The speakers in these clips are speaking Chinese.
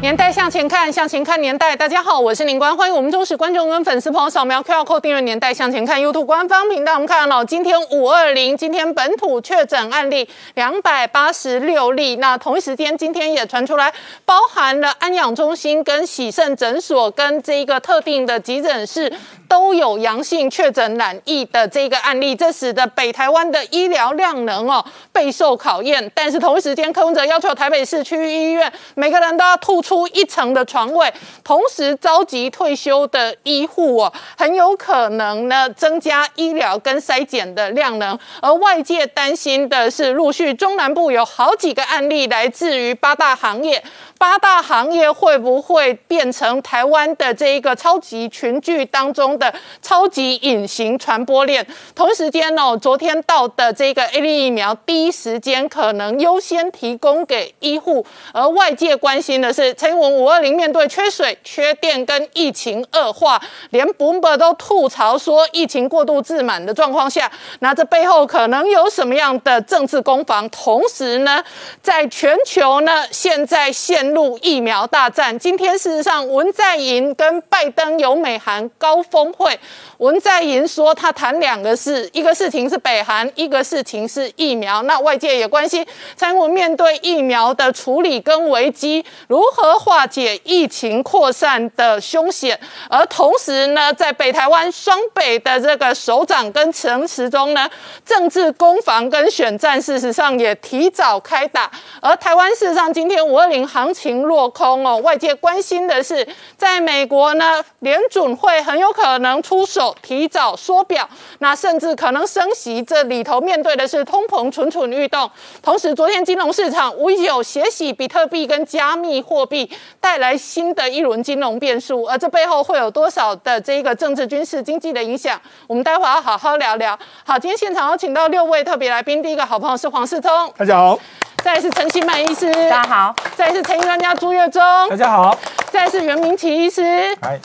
年代向前看，向前看年代。大家好，我是林官，欢迎我们忠实观众跟粉丝朋友扫描 QR Code 订阅《年代向前看》YouTube 官方频道。我们看到今天五二零，今天本土确诊案例两百八十六例。那同一时间，今天也传出来，包含了安养中心、跟喜盛诊所、跟这一个特定的急诊室都有阳性确诊染疫的这个案例，这使得北台湾的医疗量能哦备受考验。但是同一时间，柯文哲要求台北市区医院每个人都要吐出一层的床位，同时召集退休的医护哦，很有可能呢增加医疗跟筛检的量能。而外界担心的是，陆续中南部有好几个案例来自于八大行业，八大行业会不会变成台湾的这一个超级群聚当中的超级隐形传播链？同时间哦，昨天到的这个 A 类疫苗，第一时间可能优先提供给医护，而外界关心的是，陈文五二零面对缺水、缺电跟疫情恶化，连 Bloomberg 都吐槽说，疫情过度自满的状况下，那这背后可能有什么样的政治攻防？同时呢，在全球呢，现在陷入疫苗大战。今天事实上，文在寅跟拜登有美韩高峰会。文在寅说，他谈两个事，一个事情是北韩，一个事情是疫苗。那外界也关心，蔡英文面对疫苗的处理跟危机，如何化解疫情扩散的凶险？而同时呢，在北台湾双北的这个首长跟城池中呢，政治攻防跟选战，事实上也提早开打。而台湾事实上今天五二零行情落空哦，外界关心的是，在美国呢，联准会很有可能出手。提早缩表，那甚至可能升息，这里头面对的是通膨蠢蠢欲动。同时，昨天金融市场无疑有血洗比特币跟加密货币，带来新的一轮金融变数。而这背后会有多少的这个政治、军事、经济的影响？我们待会要好好聊聊。好，今天现场有请到六位特别来宾，第一个好朋友是黄世聪，大家好；再是陈新满医师，大家好；再是陈医专家朱月忠，大家好；再是袁明奇医师，来。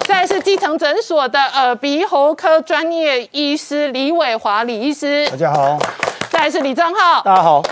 再是基层诊所的耳鼻喉科专业医师李伟华李医师，大家好；再是李正浩，大家好。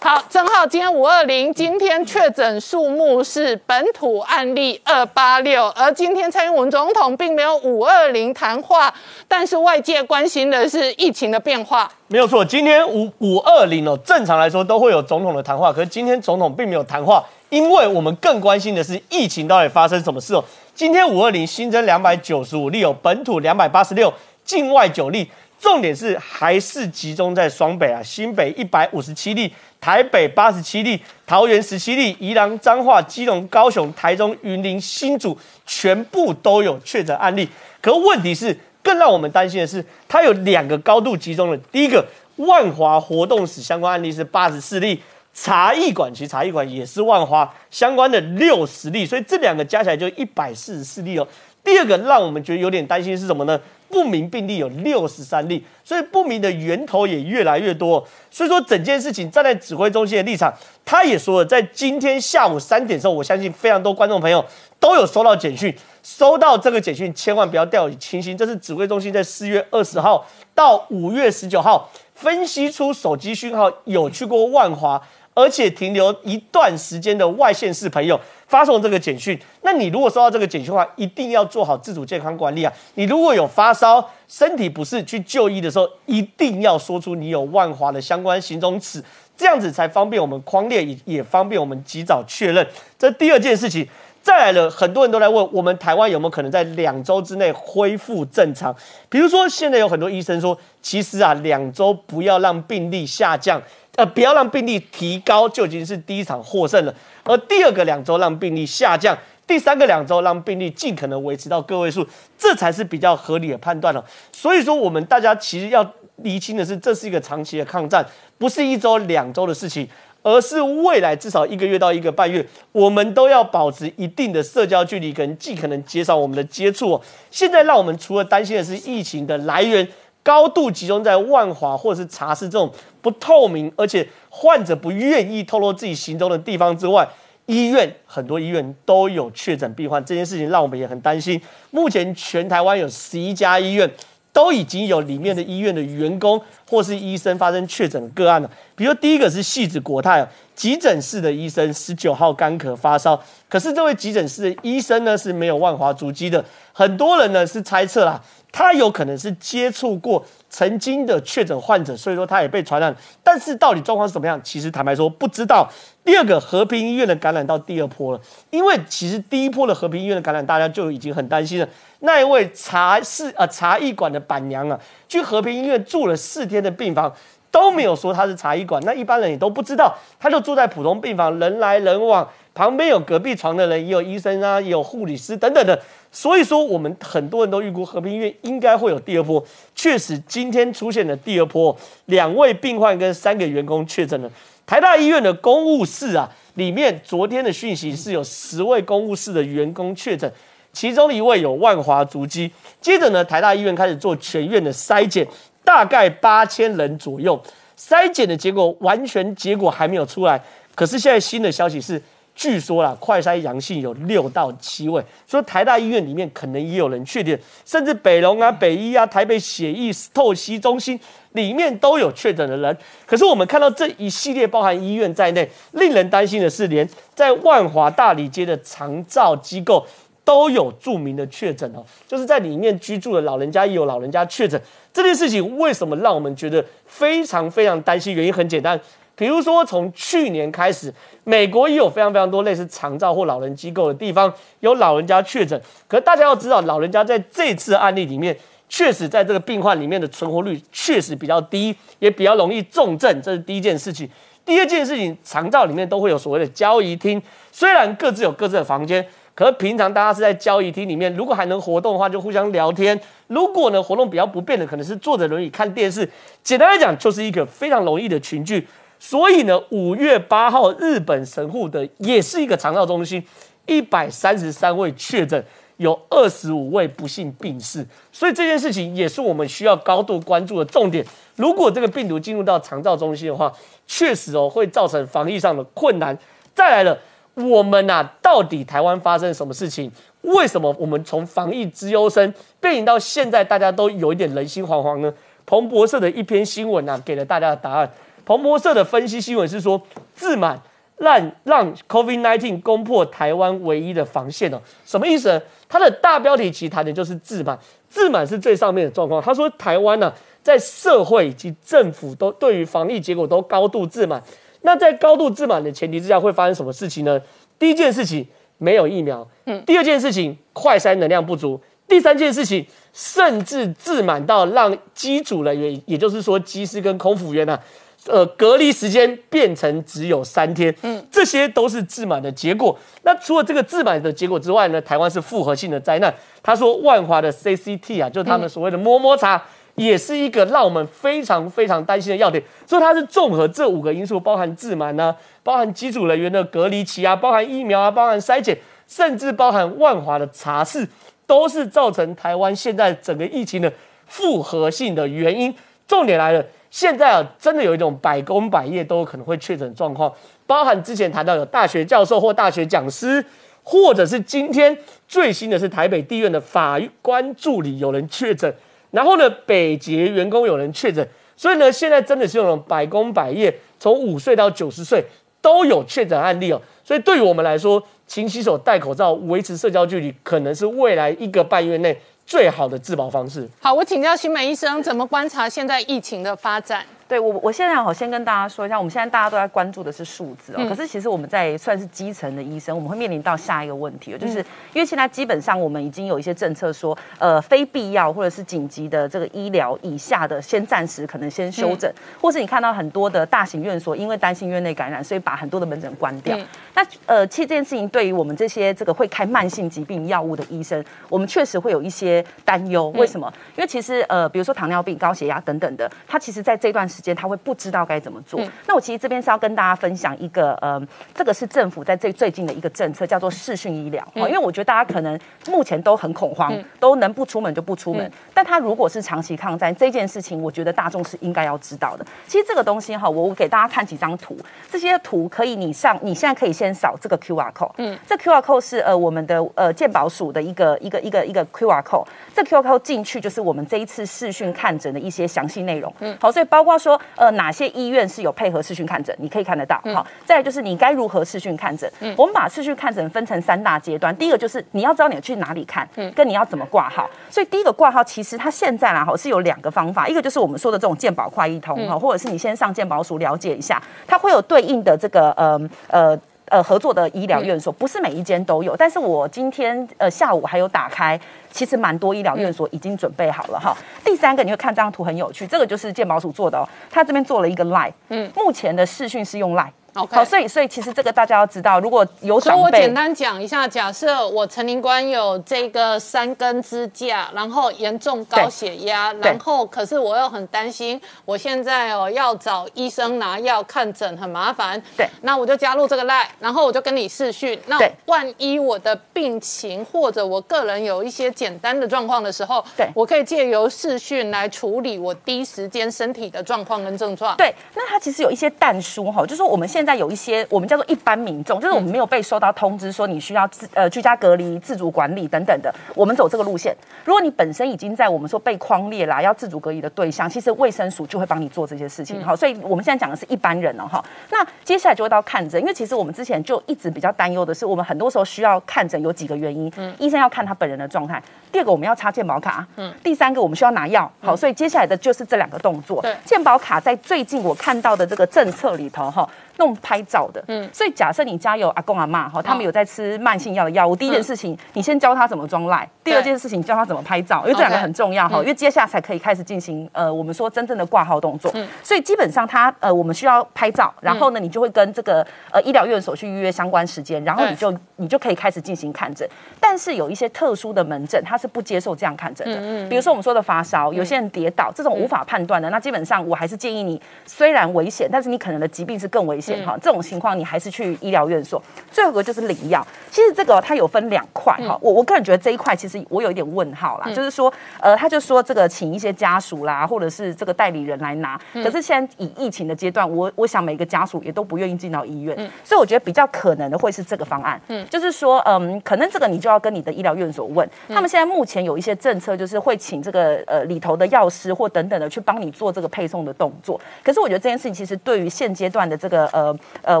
好，正浩，今天五二零，今天确诊数目是本土案例二八六，而今天蔡英文总统并没有五二零谈话，但是外界关心的是疫情的变化。没有错，今天五五二零哦，正常来说都会有总统的谈话，可是今天总统并没有谈话，因为我们更关心的是疫情到底发生什么事哦。今天五二零新增两百九十五例，有本土两百八十六，境外九例，重点是还是集中在双北啊，新北一百五十七例，台北八十七例，桃园十七例，宜兰、彰化、基隆、高雄、台中、云林、新竹全部都有确诊案例。可问题是，更让我们担心的是，它有两个高度集中的，第一个万华活动史相关案例是八十四例。茶艺馆其实茶艺馆也是万华相关的六十例，所以这两个加起来就一百四十四例哦。第二个让我们觉得有点担心是什么呢？不明病例有六十三例，所以不明的源头也越来越多。所以说整件事情站在指挥中心的立场，他也说了，在今天下午三点的时候，我相信非常多观众朋友都有收到简讯，收到这个简讯千万不要掉以轻心。这是指挥中心在四月二十号到五月十九号分析出手机讯号有去过万华。而且停留一段时间的外县市朋友发送这个简讯，那你如果收到这个简讯的话，一定要做好自主健康管理啊！你如果有发烧、身体不适去就医的时候，一定要说出你有万华的相关行踪词，这样子才方便我们框列，也也方便我们及早确认。这第二件事情，再来了，很多人都来问我们台湾有没有可能在两周之内恢复正常？比如说，现在有很多医生说，其实啊，两周不要让病例下降。呃，不要让病例提高，就已经是第一场获胜了。而第二个两周让病例下降，第三个两周让病例尽可能维持到个位数，这才是比较合理的判断了。所以说，我们大家其实要厘清的是，这是一个长期的抗战，不是一周两周的事情，而是未来至少一个月到一个半月，我们都要保持一定的社交距离，跟尽可能减少我们的接触。哦现在让我们除了担心的是疫情的来源。高度集中在万华或者是茶室这种不透明，而且患者不愿意透露自己行踪的地方之外，医院很多医院都有确诊病患，这件事情让我们也很担心。目前全台湾有十一家医院。都已经有里面的医院的员工或是医生发生确诊个案了。比如第一个是戏子国泰急诊室的医生，十九号干咳发烧，可是这位急诊室的医生呢是没有万华足迹的。很多人呢是猜测啦，他有可能是接触过曾经的确诊患者，所以说他也被传染。但是到底状况是怎么样，其实坦白说不知道。第二个和平医院的感染到第二波了，因为其实第一波的和平医院的感染，大家就已经很担心了。那一位茶室呃茶艺馆的板娘啊，去和平医院住了四天的病房，都没有说他是茶艺馆，那一般人也都不知道，他就住在普通病房，人来人往，旁边有隔壁床的人，也有医生啊，也有护理师等等的。所以说，我们很多人都预估和平医院应该会有第二波。确实，今天出现了第二波，两位病患跟三个员工确诊了。台大医院的公务室啊，里面昨天的讯息是有十位公务室的员工确诊，其中一位有万华足迹。接着呢，台大医院开始做全院的筛检，大概八千人左右，筛检的结果完全结果还没有出来。可是现在新的消息是。据说啦，快筛阳性有六到七位，所以台大医院里面可能也有人确诊，甚至北龙啊、北医啊、台北血液透析中心里面都有确诊的人。可是我们看到这一系列包含医院在内，令人担心的是，连在万华大理街的长照机构都有著名的确诊哦，就是在里面居住的老人家也有老人家确诊。这件事情为什么让我们觉得非常非常担心？原因很简单。比如说，从去年开始，美国也有非常非常多类似长照或老人机构的地方有老人家确诊。可是大家要知道，老人家在这次案例里面，确实在这个病患里面的存活率确实比较低，也比较容易重症。这是第一件事情。第二件事情，长照里面都会有所谓的交易厅，虽然各自有各自的房间，可是平常大家是在交易厅里面，如果还能活动的话，就互相聊天；如果呢活动比较不便的，可能是坐着轮椅看电视。简单来讲，就是一个非常容易的群聚。所以呢，五月八号，日本神户的也是一个肠道中心，一百三十三位确诊，有二十五位不幸病逝。所以这件事情也是我们需要高度关注的重点。如果这个病毒进入到肠道中心的话，确实哦会造成防疫上的困难。再来了，我们呐，到底台湾发生什么事情？为什么我们从防疫之优生变影到现在，大家都有一点人心惶惶呢？彭博社的一篇新闻呐，给了大家的答案。彭博社的分析新闻是说，自满让让 COVID-19 攻破台湾唯一的防线哦，什么意思呢？它的大标题其实谈的就是自满，自满是最上面的状况。他说，台湾呢，在社会以及政府都对于防疫结果都高度自满。那在高度自满的前提之下，会发生什么事情呢？第一件事情，没有疫苗；嗯，第二件事情，快筛能量不足；第三件事情，甚至自满到让机组人员，也就是说机师跟空服员呢。呃，隔离时间变成只有三天，嗯，这些都是自满的结果。那除了这个自满的结果之外呢，台湾是复合性的灾难。他说，万华的 CCT 啊，就是他们所谓的摸摸茶，也是一个让我们非常非常担心的要点。所以它是综合这五个因素，包含自满呢，包含机组人员的隔离期啊，包含疫苗啊，包含筛检，甚至包含万华的茶室，都是造成台湾现在整个疫情的复合性的原因。重点来了。现在啊，真的有一种百工百业都有可能会确诊状况，包含之前谈到有大学教授或大学讲师，或者是今天最新的是台北地院的法官助理有人确诊，然后呢，北捷员工有人确诊，所以呢，现在真的是有种百工百业，从五岁到九十岁都有确诊案例哦，所以对于我们来说，勤洗手、戴口罩、维持社交距离，可能是未来一个半月内。最好的自保方式。好，我请教新美医生，怎么观察现在疫情的发展？对我，我现在好先跟大家说一下，我们现在大家都在关注的是数字哦。可是其实我们在算是基层的医生，我们会面临到下一个问题，就是因为现在基本上我们已经有一些政策说，呃，非必要或者是紧急的这个医疗以下的，先暂时可能先休诊，或是你看到很多的大型院所因为担心院内感染，所以把很多的门诊关掉。那呃，其实这件事情对于我们这些这个会开慢性疾病药物的医生，我们确实会有一些担忧。为什么？因为其实呃，比如说糖尿病、高血压等等的，它其实在这段时时间他会不知道该怎么做。那我其实这边是要跟大家分享一个，呃，这个是政府在最最近的一个政策，叫做视讯医疗。因为我觉得大家可能目前都很恐慌，都能不出门就不出门。但他如果是长期抗战这件事情，我觉得大众是应该要知道的。其实这个东西哈，我我给大家看几张图，这些图可以你上，你现在可以先扫这个 Q R code。嗯，这 Q R code 是呃我们的呃健保署的一个一个一个一个 Q R code。这 Q R code 进去就是我们这一次视讯看诊的一些详细内容。嗯，好，所以包括说呃哪些医院是有配合视讯看诊，你可以看得到。好，再来就是你该如何视讯看诊。嗯，我们把视讯看诊分成三大阶段，第一个就是你要知道你去哪里看，嗯，跟你要怎么挂号。所以第一个挂号其实它现在啦哈是有两个方法，一个就是我们说的这种健保快一通哈，或者是你先上健保署了解一下，它会有对应的这个呃呃。呃，合作的医疗院所不是每一间都有，但是我今天呃下午还有打开，其实蛮多医疗院所已经准备好了哈。第三个，你会看这张图很有趣，这个就是健保署做的哦，他这边做了一个 line，嗯，目前的视讯是用 line。好，所以所以其实这个大家要知道，如果有长辈，我简单讲一下，假设我陈林官有这个三根支架，然后严重高血压，然后可是我又很担心，我现在哦要找医生拿药看诊很麻烦，对，那我就加入这个 line，然后我就跟你视讯，那万一我的病情或者我个人有一些简单的状况的时候，对我可以借由视讯来处理我第一时间身体的状况跟症状。对，那它其实有一些淡书哈，就是说我们现现在有一些我们叫做一般民众，就是我们没有被收到通知说你需要自呃居家隔离、自主管理等等的，我们走这个路线。如果你本身已经在我们说被框列啦，要自主隔离的对象，其实卫生署就会帮你做这些事情。好，所以我们现在讲的是一般人了哈。那接下来就会到看诊，因为其实我们之前就一直比较担忧的是，我们很多时候需要看诊有几个原因，嗯医生要看他本人的状态。第二个我们要插健保卡，嗯，第三个我们需要拿药。好，所以接下来的就是这两个动作。对，健保卡在最近我看到的这个政策里头哈。弄拍照的，嗯，所以假设你家有阿公阿妈哈，他们有在吃慢性药的药物，第一件事情你先教他怎么装赖，第二件事情教他怎么拍照，因为这两个很重要哈，因为接下来才可以开始进行呃我们说真正的挂号动作，所以基本上他呃我们需要拍照，然后呢你就会跟这个呃医疗院所去预约相关时间，然后你就你就可以开始进行看诊，但是有一些特殊的门诊他是不接受这样看诊的，比如说我们说的发烧，有些人跌倒这种无法判断的，那基本上我还是建议你虽然危险，但是你可能的疾病是更危险哈，这种情况。你还是去医疗院所。最后一个就是领药，其实这个它有分两块哈。我我个人觉得这一块其实我有一点问号啦，就是说，呃，他就说这个请一些家属啦，或者是这个代理人来拿。可是现在以疫情的阶段，我我想每个家属也都不愿意进到医院，所以我觉得比较可能的会是这个方案。嗯，就是说，嗯，可能这个你就要跟你的医疗院所问，他们现在目前有一些政策，就是会请这个呃里头的药师或等等的去帮你做这个配送的动作。可是我觉得这件事情其实对于现阶段的这个呃呃呃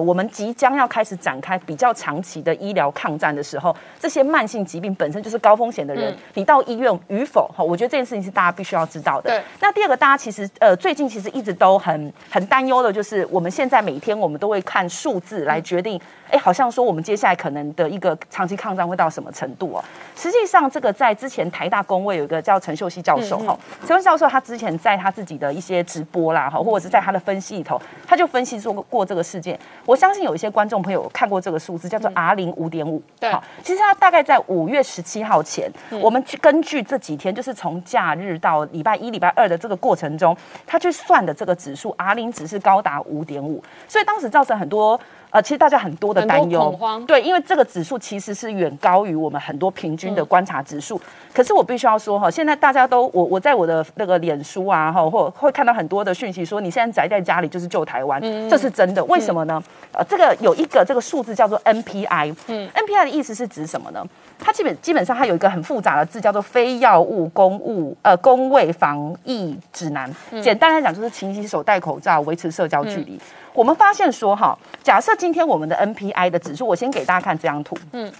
我们即将要开始展开比较长期的医疗抗战的时候，这些慢性疾病本身就是高风险的人，你到医院与否哈，我觉得这件事情是大家必须要知道的。那第二个，大家其实呃最近其实一直都很很担忧的，就是我们现在每天我们都会看数字来决定，哎，好像说我们接下来可能的一个长期抗战会到什么程度哦。实际上，这个在之前台大工位有一个叫陈秀熙教授哈，陈秀熙教授他之前在他自己的一些直播啦哈，或者是在他的分析里头，他就分析说过这个事件。我相信有一些观众朋友看过这个数字，叫做 R 零五点五。对，其实他大概在五月十七号前，我们去根据这几天，就是从假日到礼拜一、礼拜二的这个过程中，他去算的这个指数 R 零值是高达五点五，所以当时造成很多。呃，其实大家很多的担忧，对，因为这个指数其实是远高于我们很多平均的观察指数。可是我必须要说哈，现在大家都我我在我的那个脸书啊哈，或会看到很多的讯息说，你现在宅在家里就是救台湾，这是真的。为什么呢？呃，这个有一个这个数字叫做 NPI，嗯，NPI 的意思是指什么呢？它基本基本上它有一个很复杂的字叫做非药物公务呃公卫防疫指南。简单来讲就是勤洗手、戴口罩、维持社交距离。我们发现说哈，假设今天我们的 NPI 的指数，我先给大家看这张图。嗯，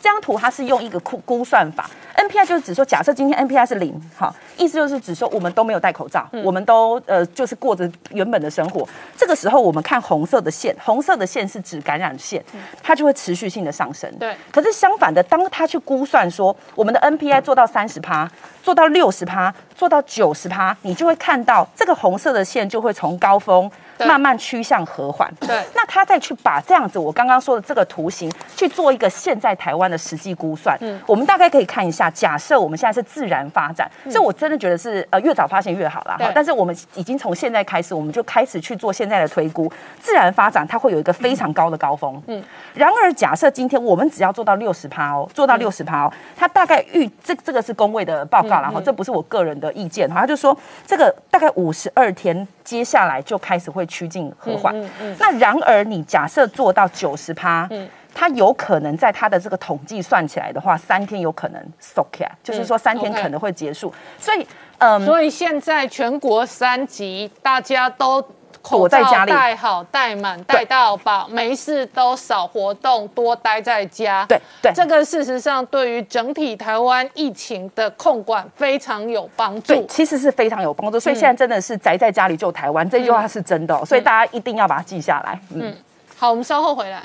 这张图它是用一个估估算法，NPI 就是指说，假设今天 NPI 是零，哈，意思就是指说我们都没有戴口罩，我们都呃就是过着原本的生活。这个时候我们看红色的线，红色的线是指感染线，它就会持续性的上升。对。可是相反的，当它去估算说我们的 NPI 做到三十趴，做到六十趴，做到九十趴，你就会看到这个红色的线就会从高峰。慢慢趋向和缓。对那他再去把这样子我刚刚说的这个图形去做一个现在台湾的实际估算，嗯我们大概可以看一下。假设我们现在是自然发展，这我真的觉得是呃越早发现越好啦。对哈但是我们已经从现在开始，我们就开始去做现在的推估，自然发展它会有一个非常高的高峰。嗯，然而假设今天我们只要做到六十趴哦，做到六十趴哦，它大概预这这个是工位的报告啦，哈、这不是我个人的意见哈，他就说这个大概五十二天，接下来就开始会趋近和缓。嗯嗯那然而你假设做到九十趴，它有可能在它的这个统计算起来的话，三天有可能收起来，就是说三天可能会结束。所以，嗯，所以现在全国三级，大家都口罩戴好、戴满、戴到饱，没事都少活动，多待在家。对对这个事实上对于整体台湾疫情的控管非常有帮对，助。其实是非常有帮助。所以现在真的是宅在家里救台湾，这句话是真的、哦，所以大家一定要把它记下来。嗯。好，我们稍后回来。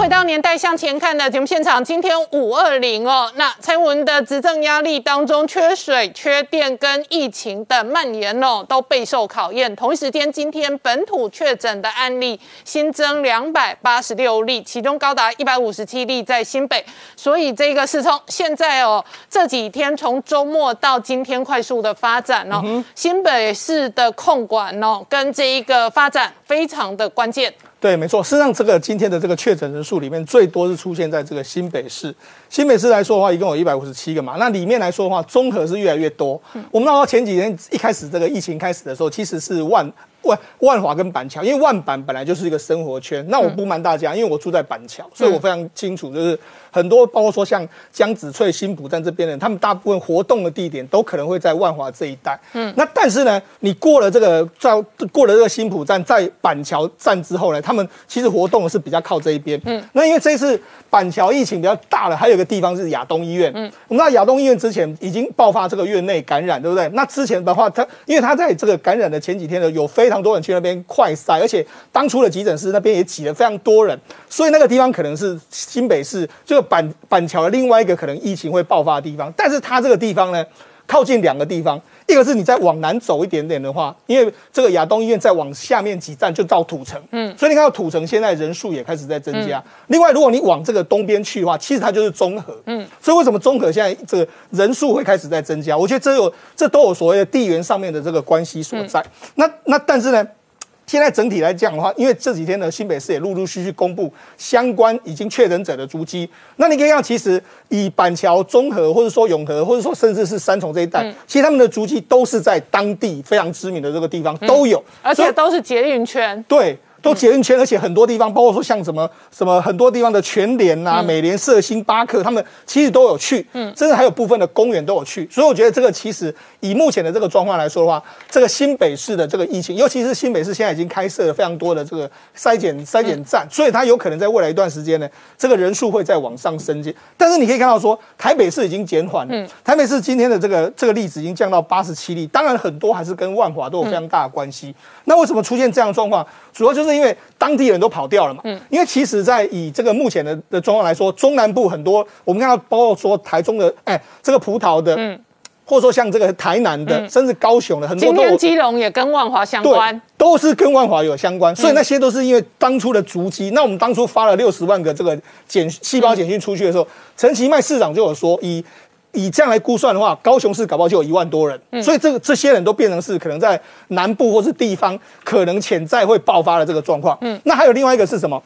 回到年代向前看的节目现场。今天五二零哦，那蔡英文的执政压力当中，缺水、缺电跟疫情的蔓延哦，都备受考验。同一时间，今天本土确诊的案例新增两百八十六例，其中高达一百五十七例在新北，所以这个是从现在哦这几天从周末到今天快速的发展哦，新北市的控管哦跟这一个发展非常的关键。对，没错。事实上，这个今天的这个确诊人数里面，最多是出现在这个新北市。新北市来说的话，一共有一百五十七个嘛。那里面来说的话，综合是越来越多。我们知道前几年一开始这个疫情开始的时候，其实是万万万华跟板桥，因为万板本来就是一个生活圈。那我不瞒大家，因为我住在板桥，所以我非常清楚，就是很多包括说像江子翠、新浦站这边的人，他们大部分活动的地点都可能会在万华这一带。嗯，那但是呢，你过了这个在过了这个新浦站，在板桥站之后呢，他们其实活动的是比较靠这一边。嗯，那因为这次板桥疫情比较大了，还有一个地方是亚东医院。嗯，我们知道亚东医院之前已经爆发这个院内感染，对不对？那之前的话，他因为他在这个感染的前几天呢，有非常多人去那边快筛，而且当初的急诊室那边也挤了非常多人，所以那个地方可能是新北市这个板板桥的另外一个可能疫情会爆发的地方。但是它这个地方呢，靠近两个地方，一个是你再往南走一点点的话，因为这个亚东医院再往下面几站就到土城，嗯，所以你看到土城现在人数也开始在增加。另外，如果你往这个东边去的话，其实它就是中和，嗯，所以为什么中和现在这个人数会开始在增加？我觉得这有这都有所谓的地缘上面的这个关系所在。那那但是呢？现在整体来讲的话，因为这几天呢，新北市也陆陆续续公布相关已经确诊者的足迹。那你可以看，其实以板桥、中和，或者说永和，或者说甚至是三重这一带，其实他们的足迹都是在当地非常知名的这个地方都有，而且都是捷运圈。对，都捷运圈，而且很多地方，包括说像什么什么很多地方的全联啊、美联社、星巴克，他们其实都有去，嗯，甚至还有部分的公园都有去。所以我觉得这个其实以目前的这个状况来说的话，这个新北市的这个疫情，尤其是新北市现在已经开设了非常多的这个筛检筛检站，所以它有可能在未来一段时间呢，这个人数会再往上升阶。但是你可以看到说，台北市已经减缓了，台北市今天的这个这个例子已经降到八十七例，当然很多还是跟万华都有非常大的关系。那为什么出现这样的状况？主要就是因为当地人都跑掉了嘛。嗯，因为其实，在以这个目前的的状况来说，中南部很多我们看到，包括说台中的，哎，这个葡萄的，嗯，或者说像这个台南的，甚至高雄的，很多今都有天基隆也跟万华相对关。，都是跟万华有相关，所以那些都是因为当初的足迹。那我们当初发了六十万个这个简细胞简讯出去的时候，陈其迈市长就有说，以以这样来估算的话，高雄市搞不好就有一万多人，所以这个这些人都变成是可能在南部或是地方可能潜在会爆发的这个状况。嗯，那还有另外一个是什么？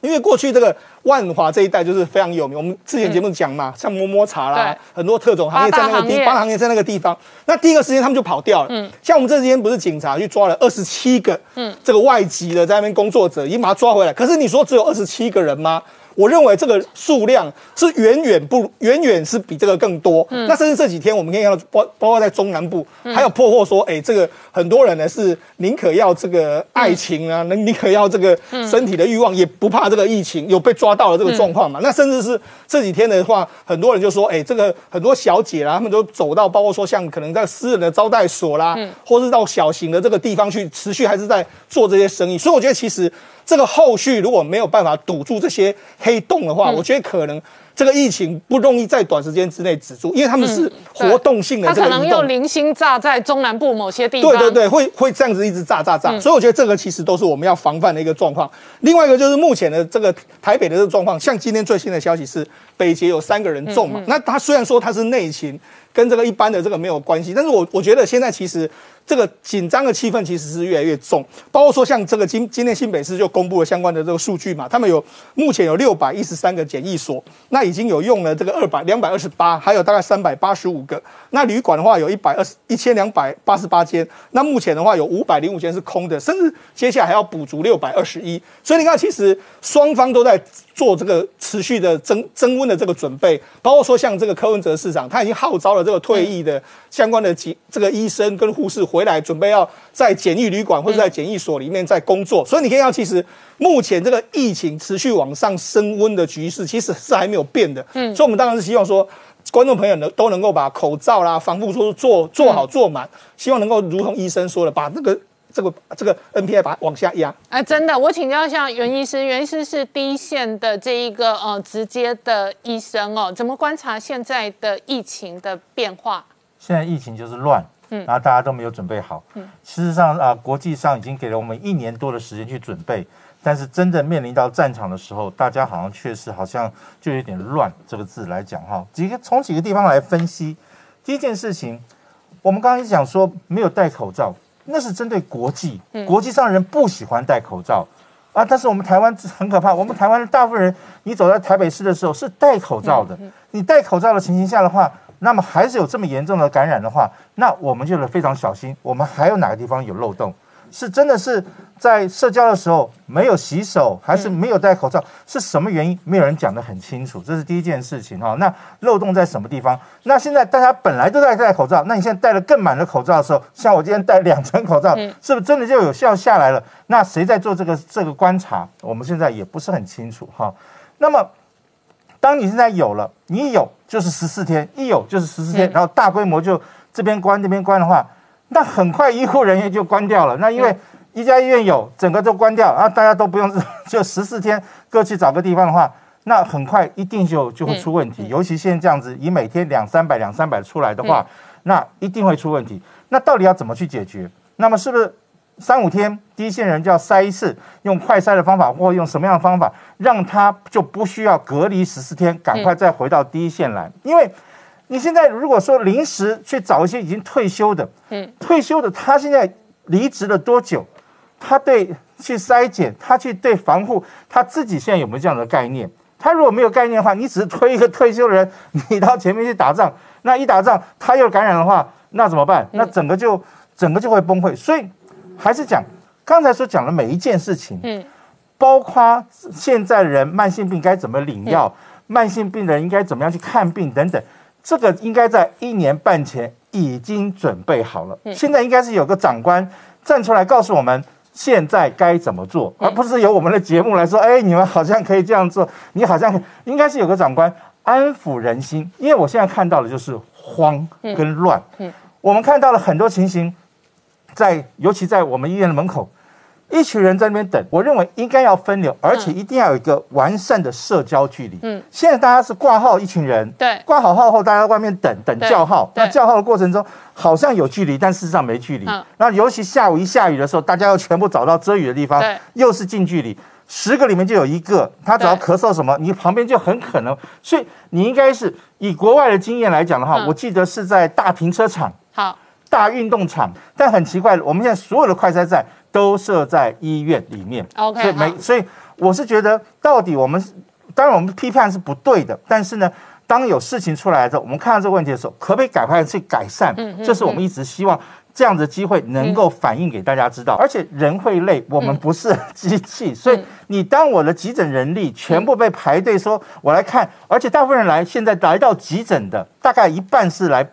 因为过去这个万华这一带就是非常有名，我们之前节目讲嘛，像摸摸茶啦，很多特种行业在那个地，八大行业八大行业在那个地方。那第一个时间他们就跑掉了。嗯，像我们这几天不是警察去抓了二十七个，嗯，这个外籍的在那边工作者，已经把他抓回来。可是你说只有二十七个人吗？我认为这个数量是远远不远远是比这个更多。那甚至这几天我们可以看到，包包括在中南部，还有破获说，哎，这个很多人呢是宁可要这个爱情啊，宁宁可要这个身体的欲望，也不怕这个疫情有被抓到的这个状况嘛。那甚至是这几天的话，很多人就说，哎，这个很多小姐啦，他们都走到包括说像可能在私人的招待所啦，或是到小型的这个地方去，持续还是在做这些生意。所以我觉得其实。这个后续如果没有办法堵住这些黑洞的话，我觉得可能。这个疫情不容易在短时间之内止住，因为他们是活动性的。它可能又零星炸在中南部某些地方。对对对，会会这样子一直炸炸炸。所以我觉得这个其实都是我们要防范的一个状况。另外一个就是目前的这个台北的这个状况，像今天最新的消息是北捷有三个人中嘛，那他虽然说他是内勤，跟这个一般的这个没有关系，但是我我觉得现在其实。这个紧张的气氛其实是越来越重，包括说像这个今今天新北市就公布了相关的这个数据嘛，他们有目前有六百一十三个检疫所，那已经有用了这个二百两百二十八，还有大概三百八十五个。那旅馆的话有一百二十一千两百八十八间，那目前的话有五百零五间是空的，甚至接下来还要补足六百二十一。所以你看，其实双方都在做这个持续的增增温的这个准备，包括说像这个柯文哲市长，他已经号召了这个退役的相关的几这个医生跟护士。来准备要在检疫旅馆或者在检疫所里面在工作，所以你可以看到，其实目前这个疫情持续往上升温的局势，其实是还没有变的。嗯，所以我们当然是希望说，观众朋友呢都能够把口罩啦、防护措施做做好做满，希望能够如同医生说的，把这个这个这个 NPI 把它往下压。哎，真的，我请教一下袁医师，袁医师是第一线的这一个呃直接的医生哦，怎么观察现在的疫情的变化？现在疫情就是乱。嗯，然后大家都没有准备好。嗯，事实上啊，国际上已经给了我们一年多的时间去准备，但是真正面临到战场的时候，大家好像确实好像就有点乱。这个字来讲哈，几个从几个地方来分析。第一件事情，我们刚才讲说没有戴口罩，那是针对国际，国际上人不喜欢戴口罩啊。但是我们台湾很可怕，我们台湾的大部分人，你走在台北市的时候是戴口罩的。你戴口罩的情形下的话。那么还是有这么严重的感染的话，那我们就得非常小心。我们还有哪个地方有漏洞？是真的是在社交的时候没有洗手，还是没有戴口罩？是什么原因？没有人讲得很清楚。这是第一件事情哈。那漏洞在什么地方？那现在大家本来都在戴口罩，那你现在戴了更满的口罩的时候，像我今天戴两层口罩，是不是真的就有效下来了？那谁在做这个这个观察？我们现在也不是很清楚哈。那么。当你现在有了，你有就是十四天，一有就是十四天，然后大规模就这边关那边关的话，那很快医护人员就关掉了。那因为一家医院有，整个都关掉啊，大家都不用 就十四天各去找个地方的话，那很快一定就就会出问题。尤其现在这样子，以每天两三百两三百出来的话，那一定会出问题。那到底要怎么去解决？那么是不是？三五天，第一线人就要筛一次，用快筛的方法，或用什么样的方法，让他就不需要隔离十四天，赶快再回到第一线来。因为你现在如果说临时去找一些已经退休的，嗯，退休的他现在离职了多久？他对去筛检，他去对防护，他自己现在有没有这样的概念？他如果没有概念的话，你只是推一个退休的人，你到前面去打仗，那一打仗他又感染的话，那怎么办？那整个就整个就会崩溃。所以。还是讲刚才所讲的每一件事情，嗯，包括现在人慢性病该怎么领药，慢性病人应该怎么样去看病等等，这个应该在一年半前已经准备好了。现在应该是有个长官站出来告诉我们现在该怎么做，而不是由我们的节目来说，哎，你们好像可以这样做，你好像 应该是有个长官安抚人心。因为我现在看到的就是慌跟乱，嗯，我们看到了很多情形。在，尤其在我们医院的门口，一群人在那边等。我认为应该要分流，而且一定要有一个完善的社交距离。嗯，现在大家是挂号，一群人，对，挂好号后，大家在外面等等叫号。那叫号的过程中，好像有距离，但事实上没距离。那尤其下午一下雨的时候，大家要全部找到遮雨的地方，又是近距离。十个里面就有一个，他只要咳嗽什么，你旁边就很可能。所以你应该是以国外的经验来讲的话，我记得是在大停车场。好。大运动场，但很奇怪，我们现在所有的快筛站都设在医院里面。OK，所以没，所以我是觉得，到底我们当然我们批判是不对的，但是呢，当有事情出来的时候，我们看到这个问题的时候，可不可以赶快去改善？嗯嗯，这是我们一直希望这样的机会能够反映给大家知道。而且人会累，我们不是机器，所以你当我的急诊人力全部被排队说我来看，而且大部分人来现在来到急诊的大概一半是来。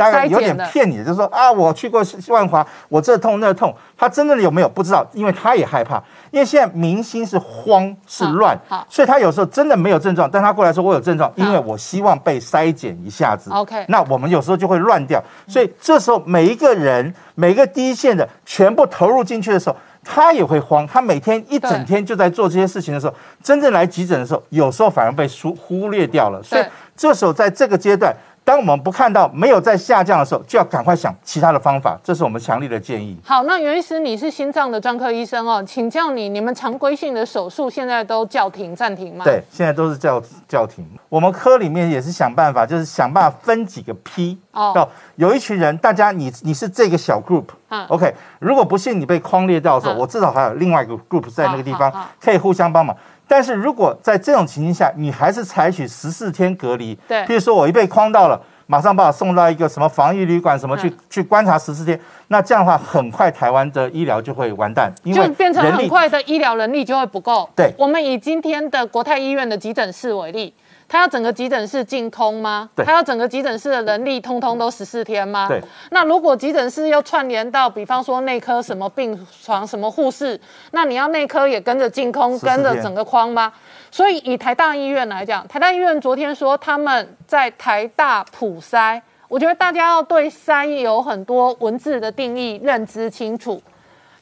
大概有点骗你，就是说啊，我去过万华，我这痛那痛，他真的有没有不知道，因为他也害怕，因为现在明星是慌是乱，所以他有时候真的没有症状，但他过来说我有症状，因为我希望被筛检一下子。OK，那我们有时候就会乱掉，所以这时候每一个人每一个第一线的全部投入进去的时候，他也会慌，他每天一整天就在做这些事情的时候，真正来急诊的时候，有时候反而被疏忽略掉了。所以这时候在这个阶段。当我们不看到没有在下降的时候，就要赶快想其他的方法，这是我们强烈的建议。好，那袁医师，你是心脏的专科医生哦，请教你，你们常规性的手术现在都叫停暂停吗？对，现在都是叫叫停。我们科里面也是想办法，就是想办法分几个批哦，有一群人，大家你你是这个小 group，嗯，OK，如果不幸你被框列掉的时候，我至少还有另外一个 group 在那个地方可以互相帮忙。但是如果在这种情形下，你还是采取十四天隔离，对，譬如说我一被框到了。马上把我送到一个什么防疫旅馆，什么去去观察十四天，那这样的话，很快台湾的医疗就会完蛋，因为就变成很快的医疗能力就会不够。对，我们以今天的国泰医院的急诊室为例。他要整个急诊室净空吗？对。他要整个急诊室的人力通通都十四天吗？对。那如果急诊室又串联到，比方说内科什么病床、什么护士，那你要内科也跟着净空，跟着整个框吗？所以以台大医院来讲，台大医院昨天说他们在台大普筛，我觉得大家要对筛有很多文字的定义认知清楚。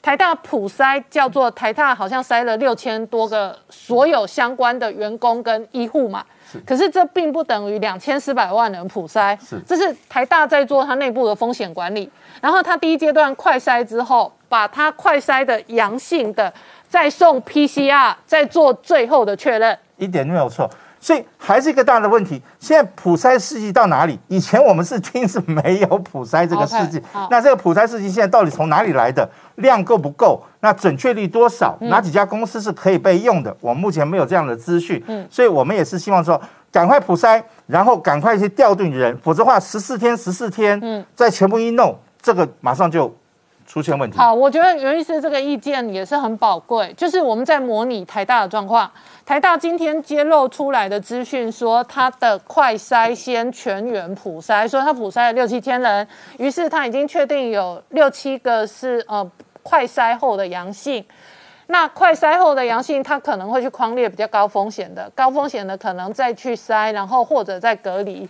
台大普筛叫做台大，好像筛了六千多个所有相关的员工跟医护嘛。可是这并不等于两千四百万人普筛，这是台大在做它内部的风险管理。然后它第一阶段快筛之后，把它快筛的阳性的再送 PCR，再做最后的确认，一点都没有错。所以还是一个大的问题。现在普筛试剂到哪里？以前我们是听是没有普筛这个试剂，那这个普筛试剂现在到底从哪里来的？量够不够？那准确率多少？哪几家公司是可以被用的？我们目前没有这样的资讯。嗯，所以我们也是希望说，赶快普筛，然后赶快去调度人，否则的话十四天十四天，嗯，再全部一弄，这个马上就。出现问题。好，我觉得袁医师这个意见也是很宝贵。就是我们在模拟台大的状况，台大今天揭露出来的资讯说，他的快筛先全员普筛，说他普筛了六七千人，于是他已经确定有六七个是呃快筛后的阳性。那快筛后的阳性，他可能会去框列比较高风险的，高风险的可能再去筛，然后或者再隔离。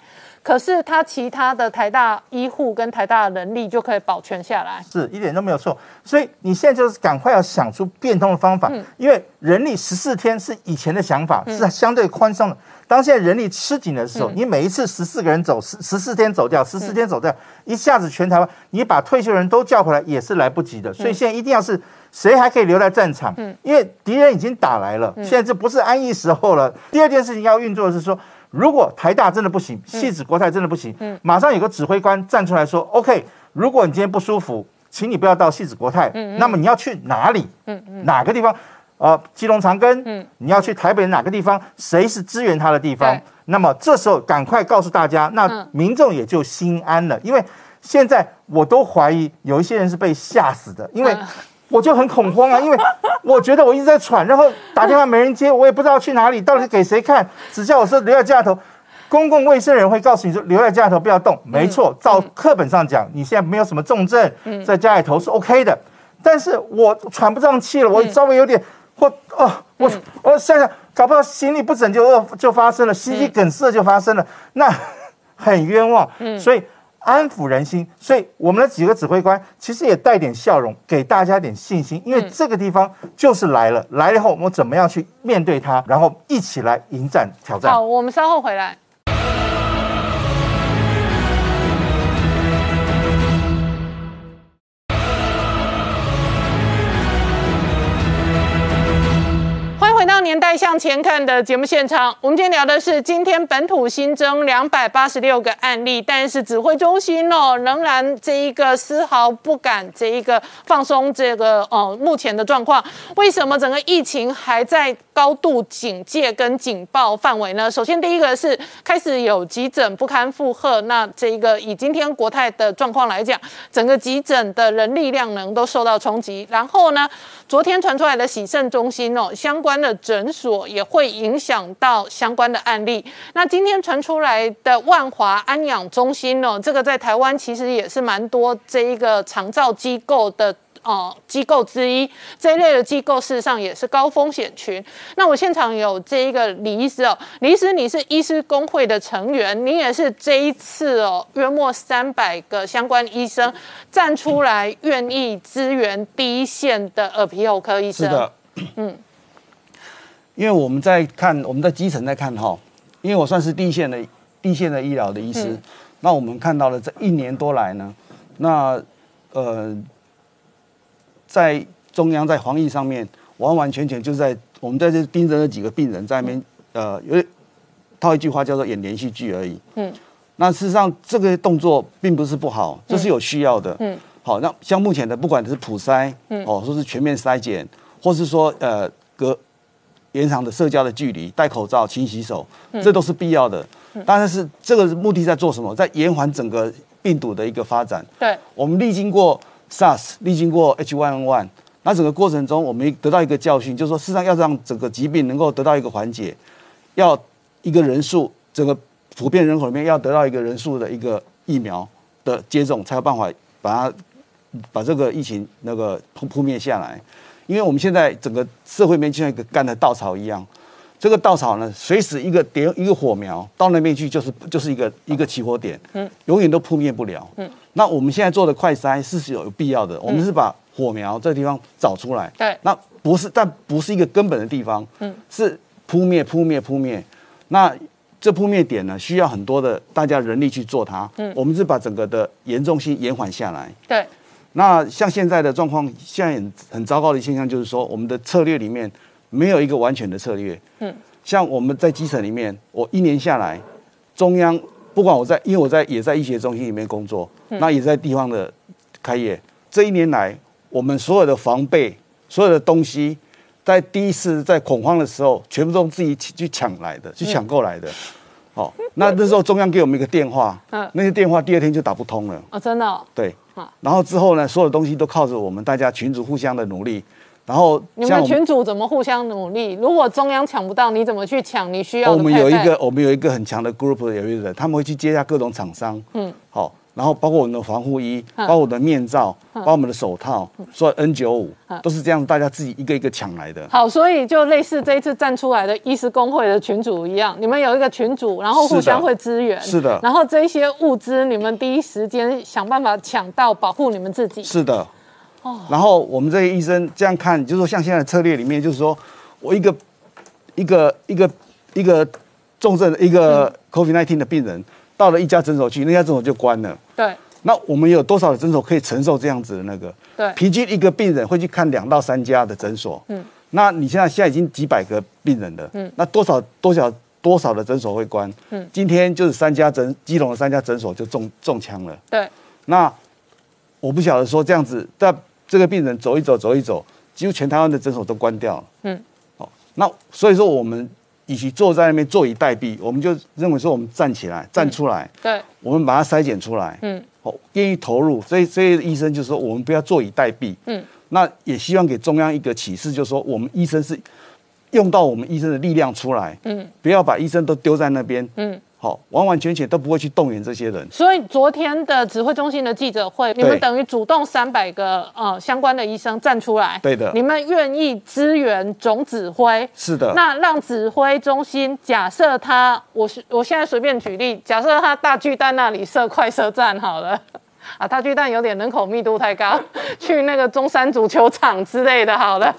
可是他其他的台大医护跟台大的能力就可以保全下来，是一点都没有错。所以你现在就是赶快要想出变通的方法，因为人力十四天是以前的想法，是相对宽松的。当现在人力吃紧的时候，你每一次十四个人走十十四天走掉，十四天走掉，一下子全台湾你把退休人都叫回来也是来不及的。所以现在一定要是谁还可以留在战场？因为敌人已经打来了，现在这不是安逸时候了。第二件事情要运作的是说。如果台大真的不行，戏子国泰真的不行，嗯，马上有个指挥官站出来说：“OK，如果你今天不舒服，请你不要到戏子国泰，嗯，那么你要去哪里？嗯嗯，哪个地方？呃，基隆长庚，嗯，你要去台北哪个地方？谁是支援他的地方？那么这时候赶快告诉大家，那民众也就心安了，因为现在我都怀疑有一些人是被吓死的，因为。我就很恐慌啊，因为我觉得我一直在喘，然后打电话没人接，我也不知道去哪里，到底给谁看？只叫我说留在家头，公共卫生人会告诉你说留在家里头不要动。没错，照课本上讲，你现在没有什么重症，在家里头是 OK 的。但是我喘不上气了，我稍微有点或哦，我我想想，搞不好心律不整就恶就发生了，心肌梗塞就发生了，那 很冤枉。所以。安抚人心，所以我们的几个指挥官其实也带点笑容，给大家点信心，因为这个地方就是来了，来了后我们怎么样去面对它，然后一起来迎战挑战。好，我们稍后回来。年代向前看的节目现场，我们今天聊的是今天本土新增两百八十六个案例，但是指挥中心哦仍然这一个丝毫不敢这一个放松这个哦目前的状况。为什么整个疫情还在高度警戒跟警报范围呢？首先第一个是开始有急诊不堪负荷，那这一个以今天国泰的状况来讲，整个急诊的人力量能都受到冲击。然后呢，昨天传出来的喜肾中心哦相关的。诊所也会影响到相关的案例。那今天传出来的万华安养中心呢？这个在台湾其实也是蛮多这一个长照机构的。哦机构之一。这一类的机构事实上也是高风险群。那我现场有这一个李医师哦，李医师你是医师工会的成员，你也是这一次哦约莫三百个相关医生站出来愿意支援第一线的耳鼻喉科医生。是的，嗯，因为我们在看我们在基层在看哈，因为我算是第一线的第一线的医疗的医师，那我们看到了这一年多来呢，那呃，在中央在防疫上面完完全全就是在我们在这盯着那几个病人在那边呃，有套一句话叫做演连续剧而已，嗯，那事实上这个动作并不是不好，这是有需要的，嗯，好，那像目前的不管是普筛，嗯，哦，说是全面筛检，或是说呃隔延长的社交的距离，戴口罩、勤洗手，这都是必要的。当然是这个目的在做什么？在延缓整个病毒的一个发展。对，我们历经过 SARS，历经过 H1N1，那整个过程中，我们得到一个教训，就是说，事实上要让整个疾病能够得到一个缓解，要一个人数，整个普遍人口里面要得到一个人数的一个疫苗的接种，才有办法把它把这个疫情那个扑扑灭下来。因为我们现在整个社会面就像一个干的稻草一样。这个稻草呢，随时一个点一个火苗到那边去，就是就是一个一个起火点，嗯，永远都扑灭不了，嗯。那我们现在做的快筛是有有必要的，我们是把火苗这个地方找出来，对。那不是，但不是一个根本的地方，嗯，是扑灭扑灭扑灭。那这扑灭点呢，需要很多的大家人力去做它，嗯。我们是把整个的严重性延缓下来，对。那像现在的状况，现在很很糟糕的现象就是说，我们的策略里面。没有一个完全的策略。嗯，像我们在基层里面，我一年下来，中央不管我在，因为我在也在医学中心里面工作，那也在地方的开业。这一年来，我们所有的防备，所有的东西，在第一次在恐慌的时候，全部都自己去抢来的，去抢购来的。好，那那时候中央给我们一个电话，嗯，那些电话第二天就打不通了。哦，真的？对。然后之后呢，所有东西都靠着我们大家群主互相的努力。然后你们群主怎么互相努力？如果中央抢不到，你怎么去抢？你需要我们有一个，我们有一个很强的 group 有一个人，他们会去接下各种厂商。嗯，好，然后包括我们的防护衣，包括我的面罩，包括我们的手套，说 N 九五都是这样，大家自己一个一个抢来的。好，所以就类似这一次站出来的医师工会的群主一样，你们有一个群主，然后互相会支援。是的。然后这些物资，你们第一时间想办法抢到，保护你们自己。是的。哦然后我们这些医生这样看，就是说像现在的策略里面，就是说我一个一个一个一个重症一个 COVID-19 的病人到了一家诊所去，那家诊所就关了。对。那我们有多少的诊所可以承受这样子的那个？对。平均一个病人会去看两到三家的诊所。嗯。那你现在现在已经几百个病人了。嗯。那多少多少多少的诊所会关？嗯。今天就是三家诊基隆的三家诊所就中中枪了。对。那我不晓得说这样子在。这个病人走一走，走一走，几乎全台湾的诊所都关掉了。嗯，哦，那所以说我们与其坐在那边坐以待毙，我们就认为说我们站起来，站出来，对，我们把它筛检出来。嗯，好，愿意投入，所以所以医生就说我们不要坐以待毙。嗯，那也希望给中央一个启示，就是说我们医生是用到我们医生的力量出来。嗯，不要把医生都丢在那边。嗯。好，完完全全都不会去动员这些人。所以昨天的指挥中心的记者会，你们等于主动三百个呃相关的医生站出来。对的。你们愿意支援总指挥？是的。那让指挥中心假设他，我是我现在随便举例，假设他大巨蛋那里设快车站好了，啊，大巨蛋有点人口密度太高，去那个中山足球场之类的好了。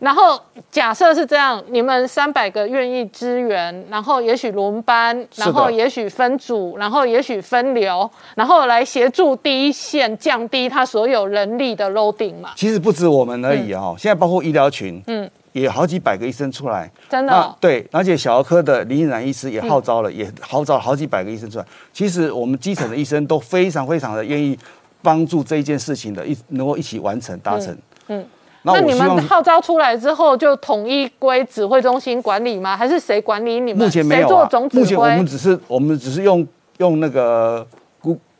然后假设是这样，你们三百个愿意支援，然后也许轮班，然后也许分组，然后也许分流，然后来协助第一线降低他所有人力的 loading 嘛。其实不止我们而已哦，现在包括医疗群，嗯，也好几百个医生出来，真的。对，而且小儿科的林然医师也号召了，也号召了好几百个医生出来。其实我们基层的医生都非常非常的愿意帮助这一件事情的，一能够一起完成达成，嗯。那你们号召出来之后，就统一归指挥中心管理吗？还是谁管理你们？目前没有做总指挥？目前我们只是我们只是用用那个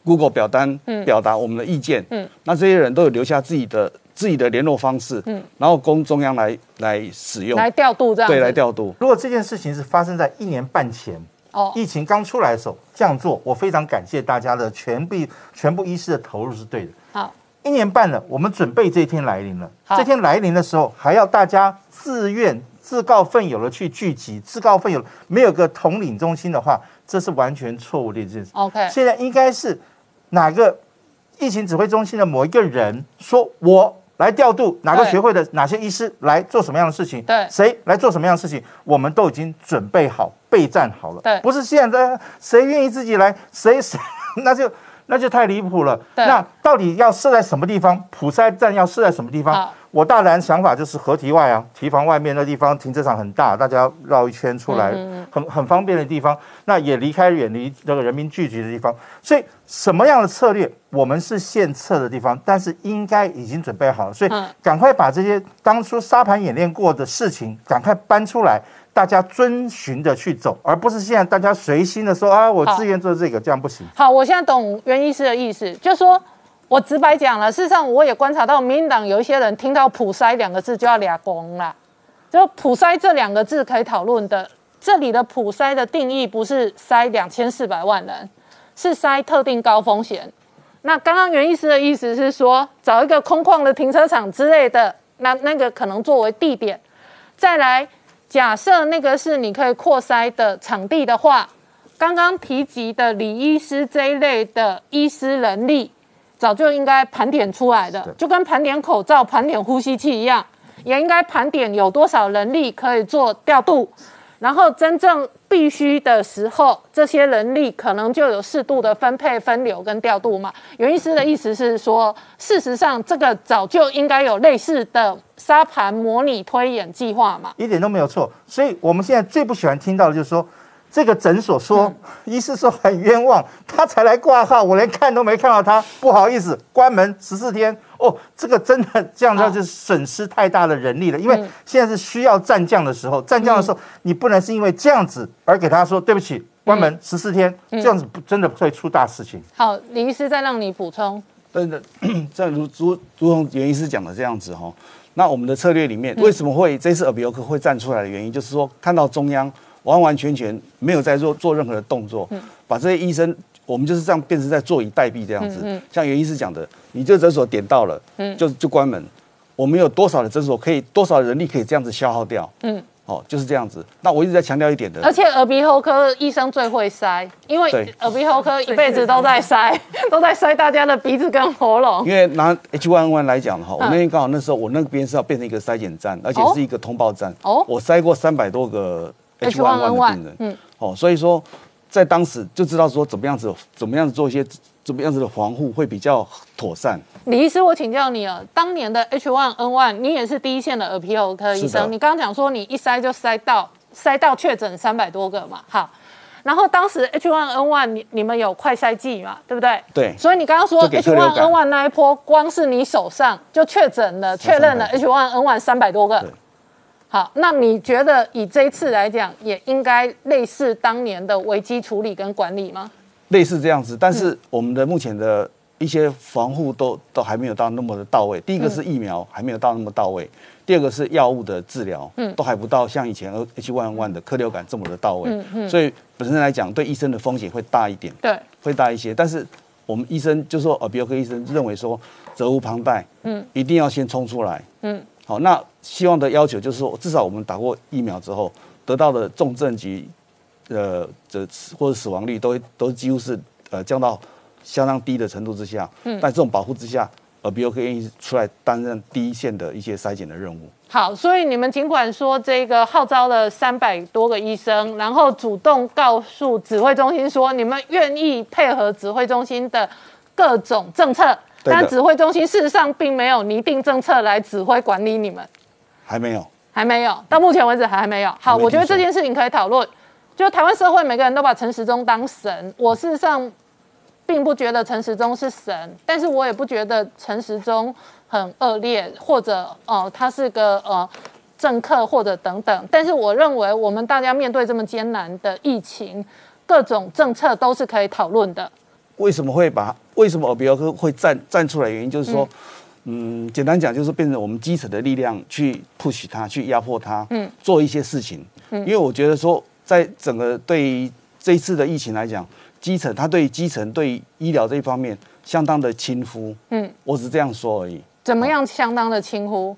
Google 表单表达我们的意见。嗯，那这些人都有留下自己的自己的联络方式。嗯，然后供中央来来使用，来调度这样。对，来调度。如果这件事情是发生在一年半前，哦，疫情刚出来的时候这样做，我非常感谢大家的全部全部医师的投入是对的。好。一年半了，我们准备这一天来临了。好这天来临的时候，还要大家自愿、自告奋勇的去聚集，自告奋勇，没有个统领中心的话，这是完全错误的一件事。OK，现在应该是哪个疫情指挥中心的某一个人说，我来调度哪个学会的哪些医师来做什么样的事情，对谁来做什么样的事情，我们都已经准备好、备战好了。对不是现在 谁愿意自己来，谁谁 那就。那就太离谱了。那到底要设在什么地方？普筛站要设在什么地方？我大胆想法就是河堤外啊，堤防外面那地方停车场很大，大家绕一圈出来，很很方便的地方。那也离开远离这个人民聚集的地方。所以什么样的策略，我们是献策的地方，但是应该已经准备好了。所以嗯赶快把这些当初沙盘演练过的事情，赶快搬出来。大家遵循的去走，而不是现在大家随心的说啊，我自愿做这个，这样不行。好，我现在懂袁医师的意思，就是说我直白讲了，事实上我也观察到，民进党有一些人听到“普筛”两个字就要俩公啦。就“普筛”这两个字可以讨论的，这里的“普筛”的定义不是筛两千四百万人，是筛特定高风险。那刚刚袁医师的意思是说，找一个空旷的停车场之类的，那那个可能作为地点，再来假设那个是你可以扩筛的场地的话，刚刚提及的李医师这一类的医师人力，早就应该盘点出来的，就跟盘点口罩、盘点呼吸器一样，也应该盘点有多少人力可以做调度，然后真正必须的时候，这些人力可能就有适度的分配、分流跟调度嘛。袁医师的意思是说，事实上这个早就应该有类似的沙盘模拟推演计划嘛。一点都没有错。所以我们现在最不喜欢听到的就是说，这个诊所说，医师说很冤枉，他才来挂号，我连看都没看到他，不好意思，关门十四天。哦，这个真的这样子就是损失太大的人力了，因为现在是需要战将的时候，战将的时候，你不能是因为这样子而给他说对不起，关门十四天，这样子不真的会出大事情。好，李医师再让你补充。真的，正如如如同袁医师讲的这样子哈，那我们的策略里面为什么会这次耳鼻喉科会站出来的原因，就是说看到中央完完全全没有在做做任何的动作，把这些医生，我们就是这样变成在坐以待毙这样子。像袁医师讲的，你这诊所点到了，就就关门。我们有多少的诊所可以，多少人力可以这样子消耗掉？嗯，哦，就是这样子。那我一直在强调一点的，而且耳鼻喉科医生最会塞，因为耳鼻喉科一辈子都在塞，都在塞大家的鼻子跟喉咙因。为拿 H1N1 来讲的话，我那天刚好那时候我那边是要变成一个筛检站，而且是一个通报站。哦我筛过三百多个 H1N1 H1N1 的病人。嗯哦，所以说在当时就知道说怎么样子，怎么样子做一些怎么样子的防护会比较妥善。李医师，我请教你啊，当年的 H1N1，你也是第一线的耳鼻喉科医生，你刚刚讲说你一筛就筛到筛到确诊三百多个嘛，好。然后当时 H1N1 你你们有快筛剂嘛，对不对？对所以你刚刚说就给客流感 H1N1 那一波，光是你手上就确诊了，确认了300 H1N1 三百多个对。好，那你觉得以这一次来讲，也应该类似当年的危机处理跟管理吗？类似这样子，但是我们的目前的一些防护都都还没有到那么的到位。第一个是疫苗还没有到那么到位，第二个是药物的治疗，嗯，都还不到像以前 H1N1 的客流感这么的到位，嗯嗯，所以本身来讲对医生的风险会大一点，对，会大一些。但是我们医生就说耳鼻喉科医生认为说责无旁贷，嗯，一定要先冲出来，嗯，好，那希望的要求就是说，至少我们打过疫苗之后得到的重症级呃这或者死亡率都都几乎是呃降到相当低的程度之下，嗯，在这种保护之下，耳鼻喉科愿意出来担任第一线的一些筛检的任务。好，所以你们尽管说这个号召了三百多个医生，然后主动告诉指挥中心说你们愿意配合指挥中心的各种政策，对但指挥中心事实上并没有拟定政策来指挥管理你们，还没有，还没有，到目前为止还没有。好，我觉得这件事情可以讨论。就台湾社会每个人都把陈时中当神，我事实上并不觉得陈时中是神，但是我也不觉得陈时中很恶劣，或者哦、呃他是个呃政客或者等等。但是我认为我们大家面对这么艰难的疫情，各种政策都是可以讨论的。为什么会把为什么耳鼻喉科会站站出来？原因就是说，嗯简单讲就是变成我们基层的力量去 push 它，去压迫它，嗯，做一些事情。嗯。因为我觉得说，在整个对于这一次的疫情来讲，基层，他对基层对医疗这一方面相当的轻忽。嗯。嗯，我只是这样说而已。怎么样相当的轻忽？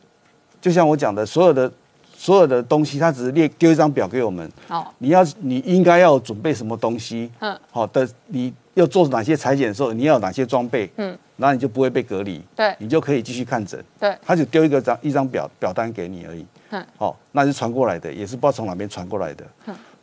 就像我讲的，所有的所有的东西，他只是列丢一张表给我们，哦，你要你应该要准备什么东西，嗯。好的，你要做哪些裁剪的时候，你要有哪些装备，嗯，然后你就不会被隔离，对。你就可以继续看诊。对，他就丢一个张一张表表单给你而已，嗯，好、那是传过来的，也是不知道从哪边传过来的。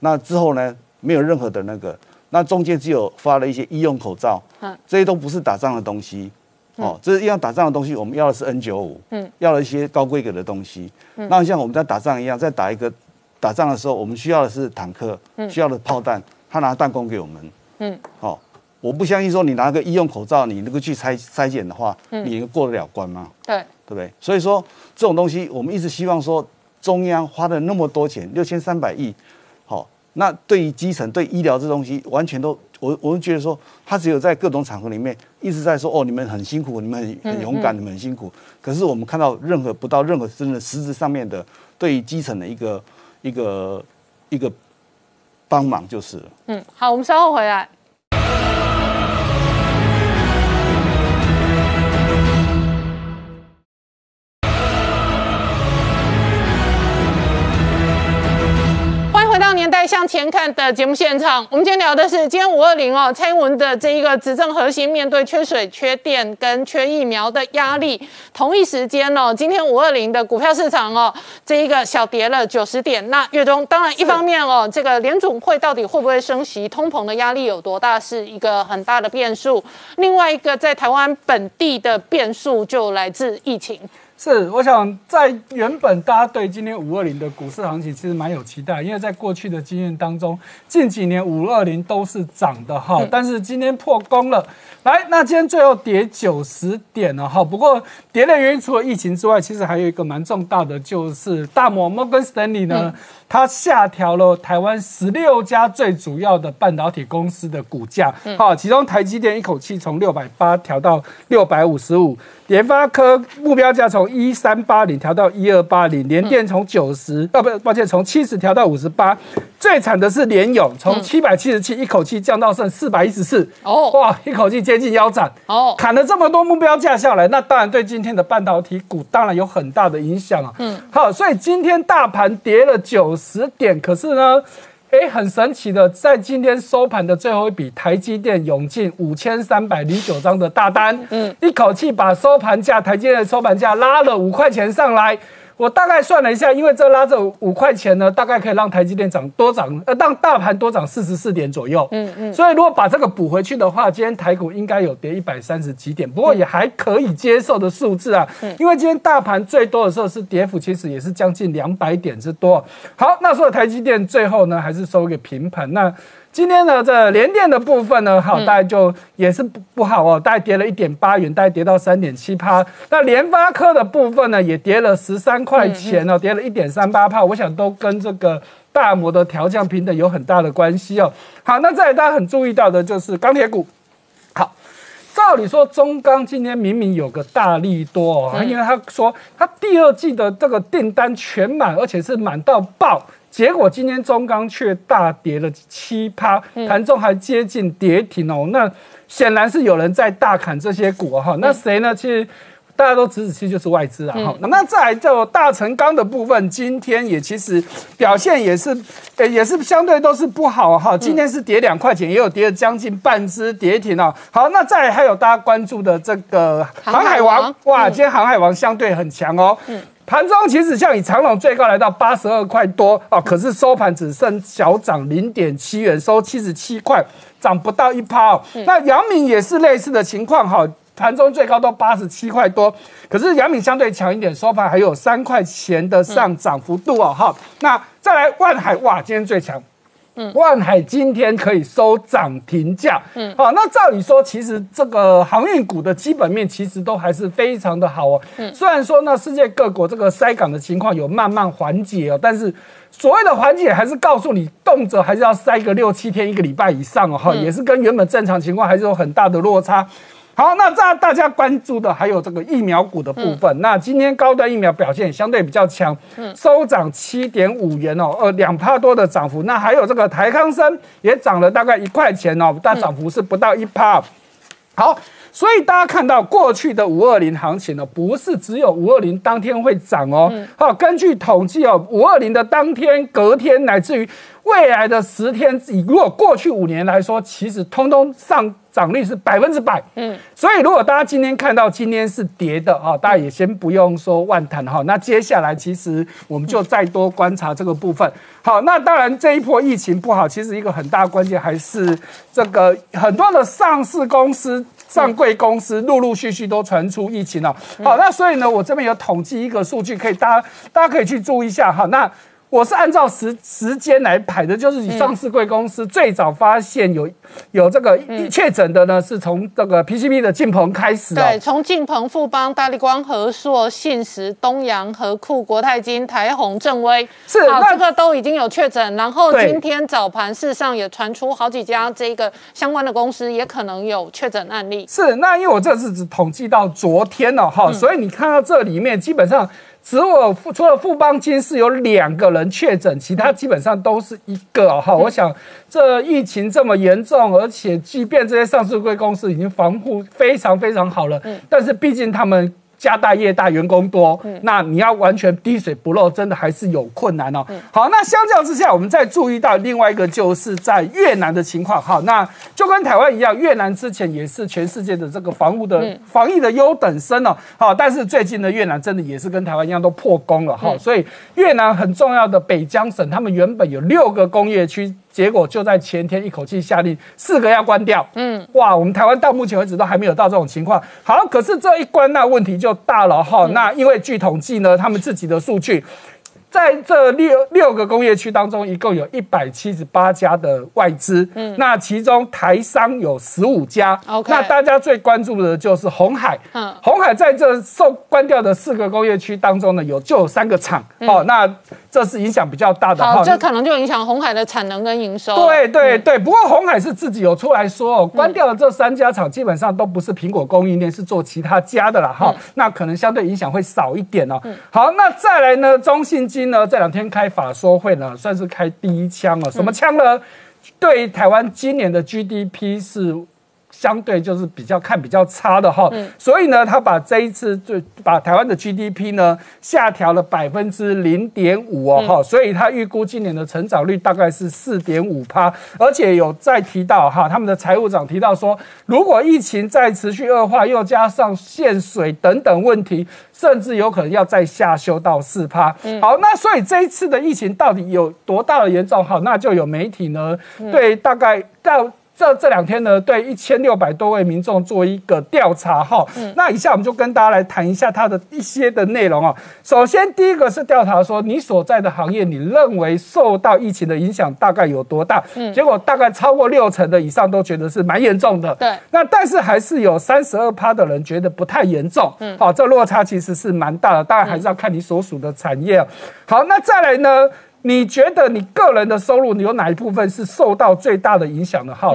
那之后呢，没有任何的那个，那中间只有发了一些医用口罩，嗯，这些都不是打仗的东西。哦，这是要打仗的东西，我们要的是 N 九五，嗯，要了一些高规格的东西。那像我们在打仗一样，在打一个打仗的时候，我们需要的是坦克，需要的炮弹，他拿弹弓给我们，嗯，哦，我不相信说你拿个医用口罩，你能够去筛筛检的话，你能过得了关吗？对，对不对？所以说这种东西，我们一直希望说，中央花了那么多钱，六千三百亿，好、那对于基层、对医疗这东西，完全都，我我们觉得说，他只有在各种场合里面一直在说，哦，你们很辛苦，你们很很勇敢，你们很辛苦。可是我们看到任何不到任何真的实质上面的对于基层的一个一个一个帮忙就是了。嗯，好，我们稍后回来。前看》的节目现场。我们今天聊的是今天五二零哦，蔡英文的这一个执政核心面对缺水、缺电跟缺疫苗的压力，同一时间哦，今天五二零的股票市场哦，这一个小跌了九十点。那月中当然一方面哦，这个联总会到底会不会升息，通膨的压力有多大，是一个很大的变数。另外一个在台湾本地的变数就来自疫情。是，我想在原本大家对今天五二零的股市行情其实蛮有期待，因为在过去的经验当中，近几年五二零都是涨的哈，但是今天破功了。来，那今天最后跌九十点了哈，不过跌的原因除了疫情之外，其实还有一个蛮重大的，就是大摩 Morgan Stanley 呢，它下调了台湾十六家最主要的半导体公司的股价，好，其中台积电一口气从六百八调到六百五十五。联发科目标价从一三八零调到一二八零，联电从九十、呃不，抱歉，从七十调到五十八。最惨的是联咏，从七百七十七一口气降到剩四百一十四。哦哇，一口气接近腰斩。哦砍了这么多目标价下来，那当然对今天的半导体股当然有很大的影响啊。嗯，好，所以今天大盘跌了九十点，可是呢。哎，很神奇的，在今天收盘的最后一笔，台积电涌进五千三百零九张的大单，嗯，一口气把收盘价台积电的收盘价拉了五块钱上来。我大概算了一下，因为这拉这五块钱呢，大概可以让台积电涨多涨，呃，让大盘多涨四十四点左右。嗯嗯。所以如果把这个补回去的话，今天台股应该有跌一百三十几点，不过也还可以接受的数字啊。因为今天大盘最多的时候是跌幅，其实也是将近两百点之多。好，那所以台积电最后呢，还是收一个平盘。那今天呢，这联电的部分呢，好，大概就也是不不好哦，大概跌了一点八元，大概跌到三点七趴。那联发科的部分呢，也跌了十三块钱哦，跌了一点三八帕。我想都跟这个大摩的调降平等有很大的关系哦。好，那再来大家很注意到的就是钢铁股，好。照理说，中钢今天明明有个大利多哦，因为他说他第二季的这个订单全满，而且是满到爆。结果今天中钢却大跌了七趴，盘中还接近跌停哦。那显然是有人在大砍这些股哈、那谁呢？其实大家都指指其实就是外资啊。哈、那再来就大成钢的部分，今天也其实表现也是，呃，也是相对都是不好哈、今天是跌两块钱，也有跌了将近半只跌停哦。好，那再来还有大家关注的这个航海王王，哇，今天航海王相对很强哦。盘中其实像以长隆最高来到八十二块多啊，可是收盘只剩小涨零点七元，收七十七块，涨不到一趴哦。那阳明也是类似的情况哈，盘中最高到八十七块多，可是阳明相对强一点，收盘还有三块钱的上涨幅度哦哈。那再来万海哇，今天最强。万海今天可以收涨停价，嗯，好，那照理说，其实这个航运股的基本面其实都还是非常的好哦。嗯，虽然说呢，世界各国这个塞港的情况有慢慢缓解哦，但是所谓的缓解还是告诉你，动辄还是要塞个六七天、一个礼拜以上哦，哈、也是跟原本正常情况还是有很大的落差。好，那大大家关注的还有这个疫苗股的部分。那今天高端疫苗表现相对比较强，收涨七点五元哦，呃，两帕多的涨幅。那还有这个台康生也涨了大概一块钱哦，但涨幅是不到一帕。好。所以大家看到过去的五二零行情呢，不是只有五二零当天会涨哦。好，根据统计哦，五二零的当天、隔天，乃至于未来的十天，以如果过去五年来说，其实通通上涨率是百分之百。嗯，所以如果大家今天看到今天是跌的啊，大家也先不用说万谈哈。那接下来其实我们就再多观察这个部分。好，那当然这一波疫情不好，其实一个很大关键还是这个很多的上市公司。上柜公司陆陆续续都传出疫情了，好，那所以呢，我这边有统计一个数据，可以大家大家可以去注意一下哈，那。我是按照时时间来排的，就是以上市贵公司最早发现有有这个确诊的呢，是从这个 PCB 的晋鹏开始。对，从晋鹏、富邦、大力光、和硕、信实、东阳、和库、国泰金、台宏、正威，是好，这个都已经有确诊。然后今天早盘事实上也传出好几家这个相关的公司也可能有确诊案例。是，那因为我这是只统计到昨天了哈，所以你看到这里面基本上。只有除了富邦金是有两个人确诊，其他基本上都是一个哈。我想这疫情这么严重，而且即便这些上市贵公司已经防护非常非常好了，但是毕竟他们。家大业大，员工多，那你要完全滴水不漏，真的还是有困难哦。好，那相较之下，我们再注意到另外一个，就是在越南的情况。好，那就跟台湾一样，越南之前也是全世界的这个防务的防疫的优等生哦。好，但是最近的越南真的也是跟台湾一样都破功了哈。所以越南很重要的北江省，他们原本有六个工业区。结果就在前天一口气下令四个要关掉，嗯，哇，我们台湾到目前为止都还没有到这种情况。好，可是这一关那问题就大了哈。那因为据统计呢，他们自己的数据。在这六六个工业区当中，一共有一百七十八家的外资，嗯，那其中台商有十五家，OK，那大家最关注的就是红海，嗯，红海在这受关掉的四个工业区当中呢，有就有三个厂，哦，那这是影响比较大的，好，这可能就影响红海的产能跟营收，对对对，不过红海是自己有出来说，哦，关掉的这三家厂基本上都不是苹果供应链，是做其他家的啦，哈，那可能相对影响会少一点哦，好，那再来呢，中信金。呢，这两天开法说会呢，算是开第一枪了。什么枪呢？对台湾今年的 GDP 是。相对就是比较看比较差的哈，所以呢，他把这一次就把台湾的 GDP 呢下调了百分之零点五哦哈，所以他预估今年的成长率大概是四点五趴，而且有再提到哈，他们的财务长提到说，如果疫情再持续恶化，又加上限水等等问题，甚至有可能要再下修到四趴。好，那所以这一次的疫情到底有多大的严重？好，那就有媒体呢对大概到。这这两天呢，对一千六百多位民众做一个调查哈，那以下我们就跟大家来谈一下它的一些的内容啊。首先，第一个是调查说你所在的行业，你认为受到疫情的影响大概有多大？嗯，结果大概超过六成的以上都觉得是蛮严重的。对，那但是还是有三十二趴的人觉得不太严重。嗯，好，这落差其实是蛮大的，当然还是要看你所属的产业。好，那再来呢？你觉得你个人的收入，你有哪一部分是受到最大的影响的？哈。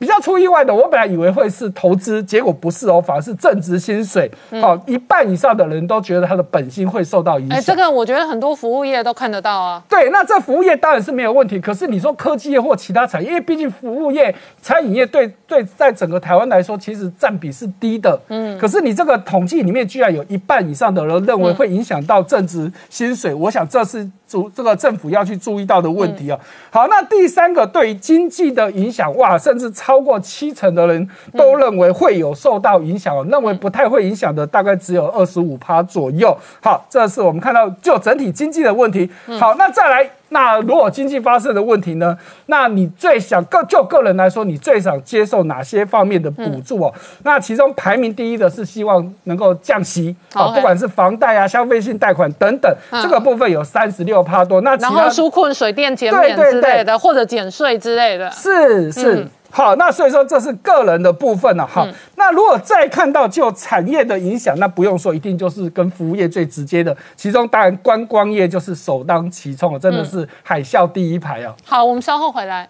比较出意外的，我本来以为会是投资，结果不是哦，反而是正职薪水。好，一半以上的人都觉得他的本薪会受到影响。哎，这个我觉得很多服务业都看得到啊。对，那这服务业当然是没有问题。可是你说科技业或其他产业，因为毕竟服务业、餐饮业对对，在整个台湾来说，其实占比是低的。嗯。可是你这个统计里面，居然有一半以上的人认为会影响到正职薪水，我想这是主这个政府要去注意到的问题啊。好，那第三个对于经济的影响，哇，甚至。超过七成的人都认为会有受到影响，认为不太会影响的大概只有二十五趴左右。好，这是我们看到就整体经济的问题。好，那再来，那如果经济发生的问题呢？那你最想个就个人来说，你最想接受哪些方面的补助哦？那其中排名第一的是希望能够降息，哦，不管是房贷啊、消费性贷款等等，这个部分有三十六趴多。那然后纾困水电减免之类的，或者减税之类的，是是。好，那所以说这是个人的部分了。好，那如果再看到就产业的影响，那不用说，一定就是跟服务业最直接的。其中当然观光业就是首当其冲真的是海啸第一排啊。好，我们稍后回来。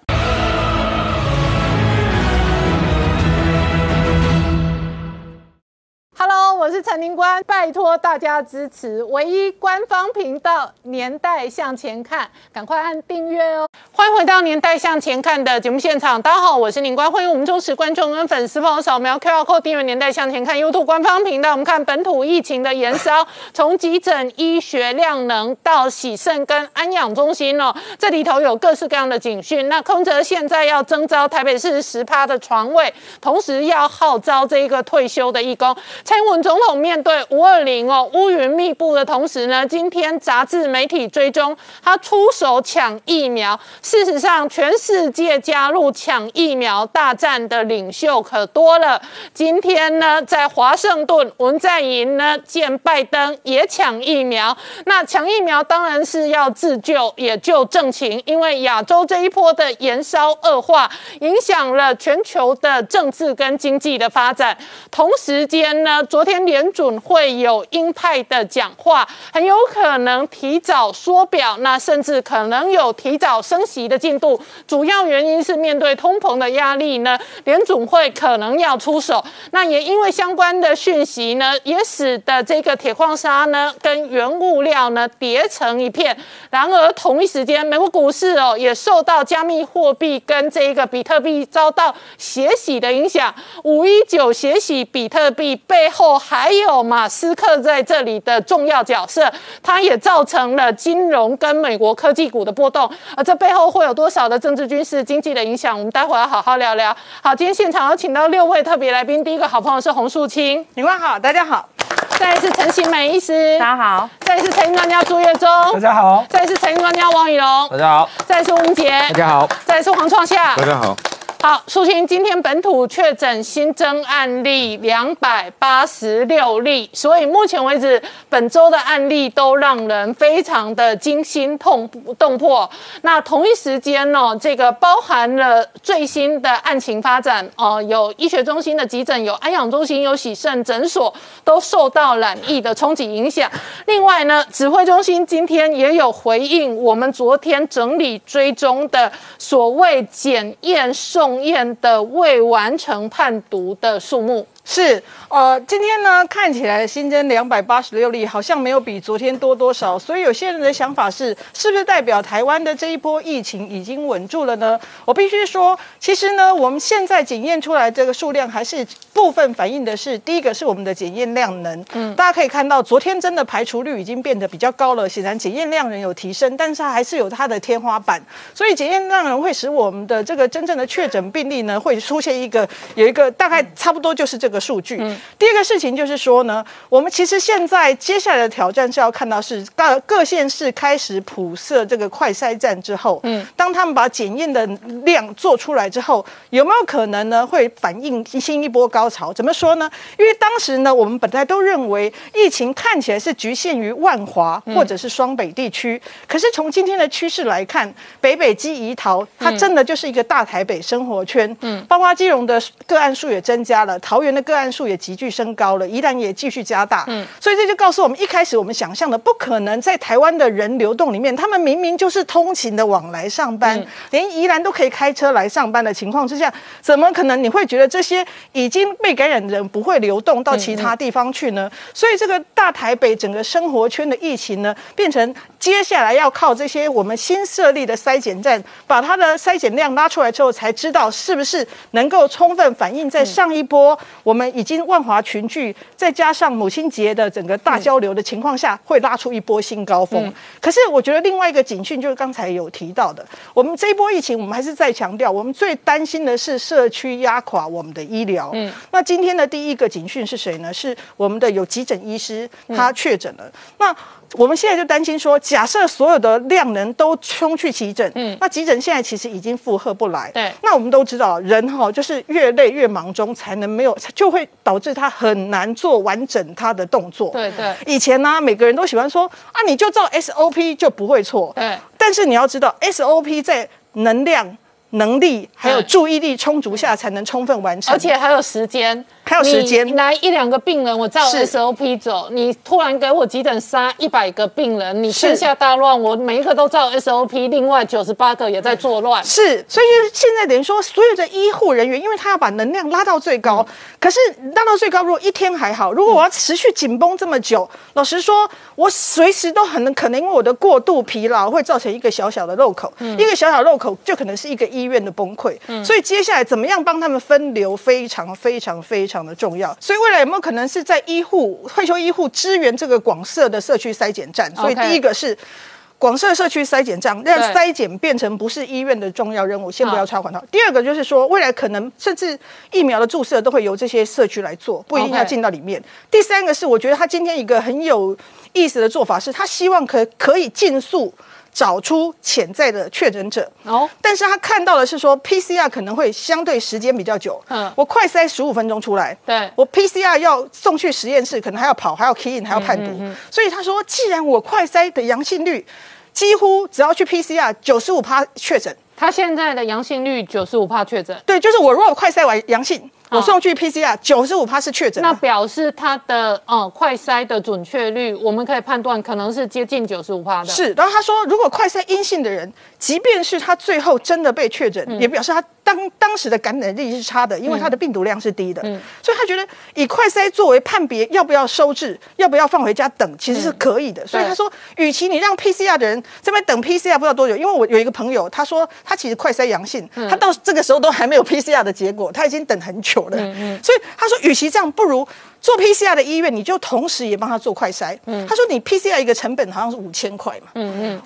是陈宁官，拜托大家支持唯一官方频道《年代向前看》，赶快按订阅哦！欢迎回到《年代向前看》的节目现场，大家好，我是宁官，欢迎我们忠实观众跟粉丝朋友扫描 QR Code 订阅《年代向前看》YouTube 官方频道。我们看本土疫情的延烧，从急诊、医学量能到喜盛跟安养中心哦，这里头有各式各样的警讯。那空泽现在要征召台北市十趴的床位，同时要号召这一个退休的义工。蔡英文总统面对五二零哦乌云密布的同时呢，今天杂志媒体追踪他出手抢疫苗。事实上，全世界加入抢疫苗大战的领袖可多了。今天呢，在华盛顿，文在寅呢见拜登也抢疫苗。那抢疫苗当然是要自救，也救正情，因为亚洲这一波的延烧恶化，影响了全球的政治跟经济的发展。同时间呢。昨天联准会有鹰派的讲话，很有可能提早缩表，那甚至可能有提早升息的进度。主要原因是面对通膨的压力呢，联准会可能要出手。那也因为相关的讯息呢，也使得这个铁矿砂呢跟原物料呢叠成一片。然而同一时间，美国股市哦也受到加密货币跟这个比特币遭到血洗的影响。五一九血洗比特币背。后还有马斯克在这里的重要角色，他也造成了金融跟美国科技股的波动。而这背后会有多少的政治、军事、经济的影响？我们待会要好好聊聊。好，今天现场有请到六位特别来宾，第一个好朋友是洪树清，你们好，大家好。再一次陈新美医师，大家好。再一次财经专家朱月忠，大家好。再一次财经专家王宇龙，大家好。再一次吴杰，大家好。再一次黄创夏，大家好。好，苏晴，今天本土确诊新增案例两百八十六例，所以目前为止本周的案例都让人非常的惊心痛动魄。那同一时间呢，这个包含了最新的案情发展哦，有医学中心的急诊，有安养中心，有喜盛诊所都受到染疫的冲击影响。另外呢，指挥中心今天也有回应我们昨天整理追踪的所谓检验送。送验的未完成判读的数目。是，呃，今天呢看起来新增两百八十六例，好像没有比昨天多多少，所以有些人的想法是，是不是代表台湾的这一波疫情已经稳住了呢？我必须说，其实呢，我们现在检验出来这个数量还是部分反映的是，第一个是我们的检验量能，嗯，大家可以看到，昨天真的排除率已经变得比较高了，显然检验量能有提升，但是它还是有它的天花板，所以检验量能会使我们的这个真正的确诊病例呢，会出现一个有一个大概差不多就是这个。数据。第二个事情就是说呢，我们其实现在接下来的挑战是要看到是各各县市开始普设这个快筛站之后，嗯，当他们把检验的量做出来之后，有没有可能呢会反映新一波高潮？怎么说呢？因为当时呢，我们本来都认为疫情看起来是局限于万华或者是双北地区，可是从今天的趋势来看，北北基宜桃，它真的就是一个大台北生活圈，嗯，包括基隆的个案数也增加了，桃园的。个案数也急剧升高了，宜兰也继续加大，嗯，所以这就告诉我们，一开始我们想象的不可能在台湾的人流动里面，他们明明就是通勤的往来上班，连宜兰都可以开车来上班的情况之下，怎么可能你会觉得这些已经被感染的人不会流动到其他地方去呢？所以这个大台北整个生活圈的疫情呢，变成接下来要靠这些我们新设立的筛检站，把它的筛检量拉出来之后，才知道是不是能够充分反映在上一波我们。我们已经万华群聚，再加上母亲节的整个大交流的情况下，会拉出一波新高峰。可是，我觉得另外一个警讯就是刚才有提到的，我们这一波疫情，我们还是在强调，我们最担心的是社区压垮我们的医疗。嗯，那今天的第一个警讯是谁呢？是我们的有急诊医师，他确诊了。那我们现在就担心说，假设所有的量能都冲去急诊，嗯，那急诊现在其实已经负荷不来，对。那我们都知道，人哈就是越累越忙中才能没有，就会导致他很难做完整他的动作。对对。以前呢，每个人都喜欢说啊，你就照 SOP 就不会错。对。但是你要知道，SOP 在能量、能力还有注意力充足下才能充分完成，而且还有时间。还有时间来一两个病人，我照是 SOP 走。你突然给我急诊杀一百个病人，你是天下大乱，我每一个都照 SOP，另外九十八个也在作乱。是，所以就是现在等于说，所有的医护人员，因为他要把能量拉到最高，可是拉到最高，如果一天还好，如果我要持续紧绷这么久，老实说，我随时都很可能因为我的过度疲劳会造成一个小小的漏口，一个小小漏口就可能是一个医院的崩溃。所以接下来怎么样帮他们分流，非常非常非常的重要。所以未来有没有可能是在医护退休医护支援这个广设的社区筛检站？所以第一个是。广设社区筛检站，让筛检变成不是医院的重要任务，先不要插管套。第二个就是说，未来可能甚至疫苗的注射都会由这些社区来做，不一定要进到里面。第三个是，我觉得他今天一个很有意思的做法是，他希望可可以尽速找出潜在的确诊者。哦，但是他看到的是说，PCR 可能会相对时间比较久。嗯嗯，我快筛十五分钟出来，对我 PCR 要送去实验室，可能还要跑，还要 key in，还要判读。所以他说，既然我快筛的阳性率几乎只要去 PCR 九十五趴确诊，他现在的阳性率九十五帕确诊，对，就是我如果快筛完阳性，哦我送去 PCR 九十五趴是确诊。那表示它的呃快筛的准确率，我们可以判断可能是接近九十五趴的。是，然后他说，如果快筛阴性的人，即便是他最后真的被确诊，嗯也表示他当当时的感染力是差的，因为它的病毒量是低的，嗯。所以他觉得以快筛作为判别要不要收治、要不要放回家等，其实是可以的。所以他说，与其你让 PCR 的人这边等 PCR 不知道多久，因为我有一个朋友，他说他其实快筛阳性，嗯。他到这个时候都还没有 PCR 的结果，他已经等很久了。嗯。所以他说，与其这样，不如。做 PCR 的医院，你就同时也帮他做快筛。他说你 PCR 一个成本好像是五千块嘛。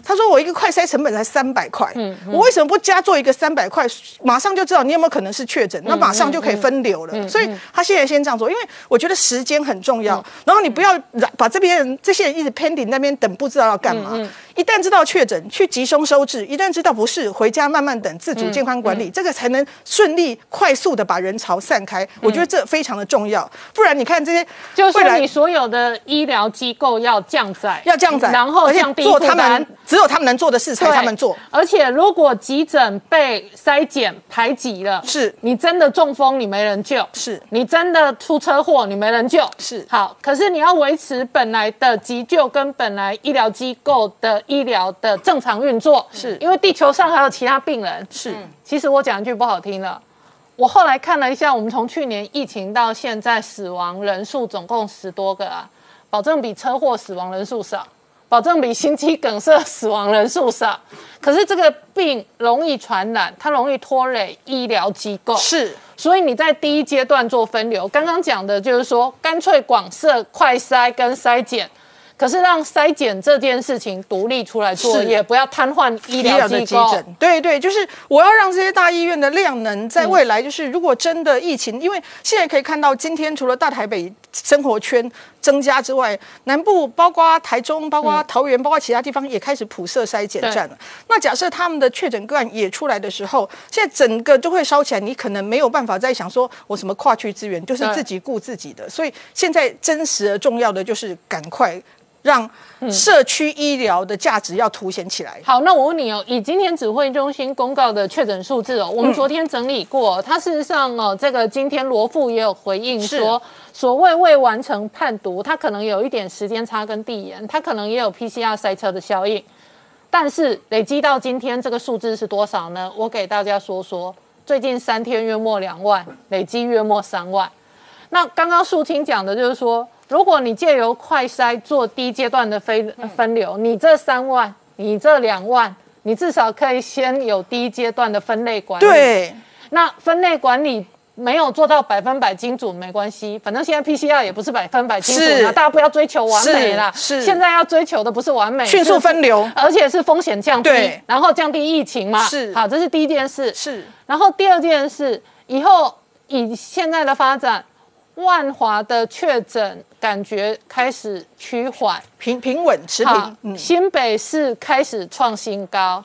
他说我一个快筛成本才三百块。我为什么不加做一个三百块，马上就知道你有没有可能是确诊，那马上就可以分流了。所以他现在先这样做，因为我觉得时间很重要。然后你不要把这边人这些人一直 pending 那边等，不知道要干嘛。一旦知道确诊，去集中收治；一旦知道不是，回家慢慢等，自主健康管理，这个才能顺利快速的把人潮散开。我觉得这非常的重要，不然你看这些就是你所有的医疗机构要降载，要降载，然后降低做他负担们。只有他们能做的事才他们做。而且如果急诊被筛检排挤了，是。你真的中风，你没人救；是。你真的出车祸，你没人救。是。好，可是你要维持本来的急救跟本来医疗机构的医疗的正常运作，是。因为地球上还有其他病人。是。其实我讲一句不好听的，我后来看了一下，我们从去年疫情到现在，死亡人数总共十多个啊，保证比车祸死亡人数少，保证比心肌梗塞死亡人数少。可是这个病容易传染，它容易拖累医疗机构，是所以你在第一阶段做分流。刚刚讲的就是说，干脆广设快筛跟筛检。可是让筛检这件事情独立出来做，是也不要瘫痪医医疗疗的急机构。诊，对对，就是我要让这些大医院的量能在未来，就是如果真的疫情，因为现在可以看到，今天除了大台北生活圈增加之外，南部包括台中、包括桃园、包括其他地方也开始普设筛检站了。那假设他们的确诊个案也出来的时候，现在整个就会烧起来，你可能没有办法再想说我什么跨区资源，就是自己顾自己的。所以现在真实而重要的就是赶快。让社区医疗的价值要凸显起来。好，那我问你哦，以今天指挥中心公告的确诊数字哦，我们昨天整理过，它事实上哦，这个今天罗富也有回应说，所谓未完成判读，它可能有一点时间差跟递延，它可能也有 PCR 塞车的效应，但是累积到今天这个数字是多少呢？我给大家说说，最近三天约莫两万，累积约莫三万。那刚刚树清讲的就是说，如果你借由快筛做第一阶段的分分流，你这三万，你这两万，你至少可以先有第一阶段的分类管理。，对，那分类管理没有做到百分百精准没关系，反正现在 PCR 也不是百分百精准是啊，大家不要追求完美啦。是是现在要追求的不是完美，迅速分流而且是风险降低，然后降低疫情嘛。是好，这是第一件事。是然后第二件事，以后以现在的发展，万华的确诊感觉开始趋缓，平平稳持平，，嗯，新北市开始创新高，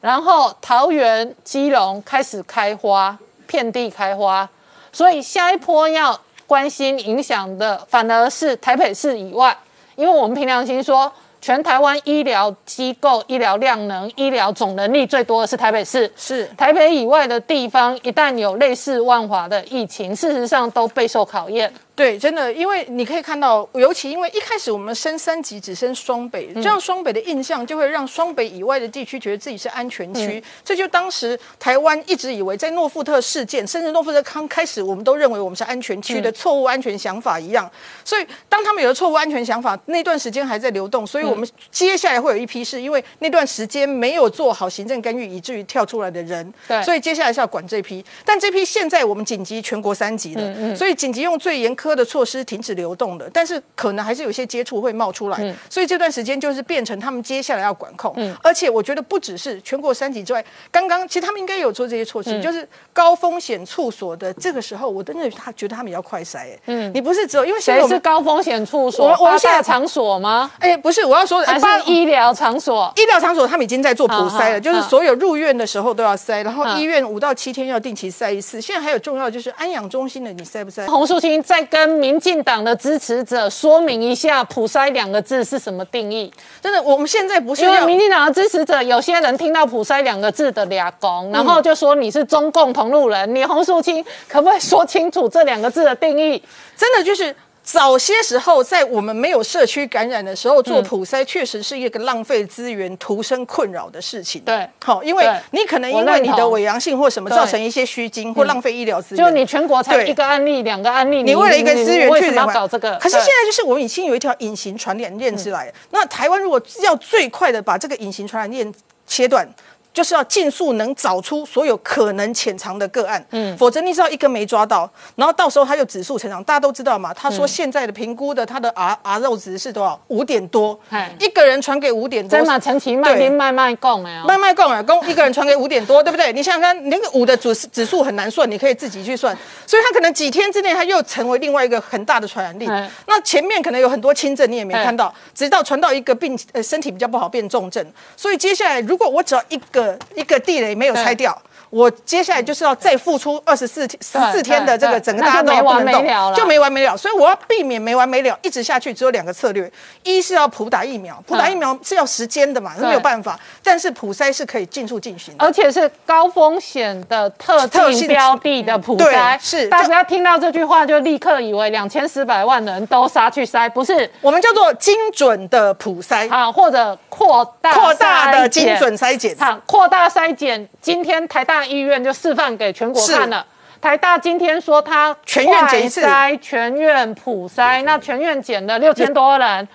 然后桃园、基隆开始开花，遍地开花，所以下一波要关心影响的反而是台北市以外，因为我们凭良心说，全台湾医疗机构、医疗量能、医疗总能力最多的是台北市。是台北以外的地方，一旦有类似万华的疫情，事实上都备受考验。对，真的，因为你可以看到，尤其因为一开始我们升三级只升双北，这样双北的印象就会让双北以外的地区觉得自己是安全区。这就当时台湾一直以为在诺富特事件，甚至诺富特康开始，我们都认为我们是安全区的错误安全想法一样。所以当他们有了错误安全想法，那段时间还在流动，所以我们接下来会有一批是因为那段时间没有做好行政干预，以至于跳出来的人。对所以接下来是要管这批，但这批现在我们紧急全国三级的，所以紧急用最严苛的措施停止流动的，但是可能还是有一些接触会冒出来，所以这段时间就是变成他们接下来要管控，嗯而且我觉得不只是全国三级之外，刚刚其实他们应该有做这些措施，就是高风险处所的这个时候，我真的他觉得他们也要快筛，哎，嗯，你不是只有因为现在谁是高风险处所？我们我们现在八大场所吗？哎不是我要说还八是医疗场所？医疗场所他们已经在做普筛了，就是所有入院的时候都要筛，然后嗯医院五到七天要定期筛一次。现在还有重要的就是安养中心的你筛不筛？洪淑清再跟民进党的支持者说明一下“普筛”两个字是什么定义？真的，我们现在不是因为民进党的支持者，有些人听到“普筛”两个字的俩公，然后就说你是中共同路人。你洪淑清可不可以说清楚这两个字的定义？真的就是。早些时候，在我们没有社区感染的时候做普筛，确实是一个浪费资源、徒生困扰的事情。对好，因为你可能因为你的伪阳性或什么，造成一些虚惊或浪费医疗资源。就你全国才对一个案例、两个案例，你为了一个资源去搞这个？可是现在就是我们已经有一条隐形传染链出来。那台湾如果要最快的把这个隐形传染链切断。就是要尽速能找出所有可能潜藏的个案，嗯，否则你知道一个没抓到，然后到时候他就指数成长，大家都知道嘛。他说现在的评估的他的 R R 肉值是多少？五点多，一个人传给五点多，真嘛，陈其麦麦讲的哦。慢慢供啊，供一个人传给五点多，对不对？你想想看，你那个五的指指数很难算，你可以自己去算。所以他可能几天之内，他又成为另外一个很大的传染力嗯。那前面可能有很多轻症，你也没看到，直到传到一个病呃身体比较不好变重症。所以接下来，如果我只要一个一个地雷没有拆掉。我接下来就是要再付出二十四天、十四天的这个整个大家都没完不能动没了了就没完没了。所以我要避免没完没了，一直下去只有两个策略：一是要普打疫苗，普打疫苗是要时间的嘛，是没有办法。但是普筛是可以尽速进行的。而且是高风险的特定特性标的的普对筛，是大家听到这句话就立刻以为两千四百万人都杀去筛，不是我们叫做精准的普筛，啊，或者扩大扩大的精准筛检。好，扩大筛检，今天台大医院就示范给全国看了。台大今天说他全院检一次快筛，全院普筛，那全院检了六千多人。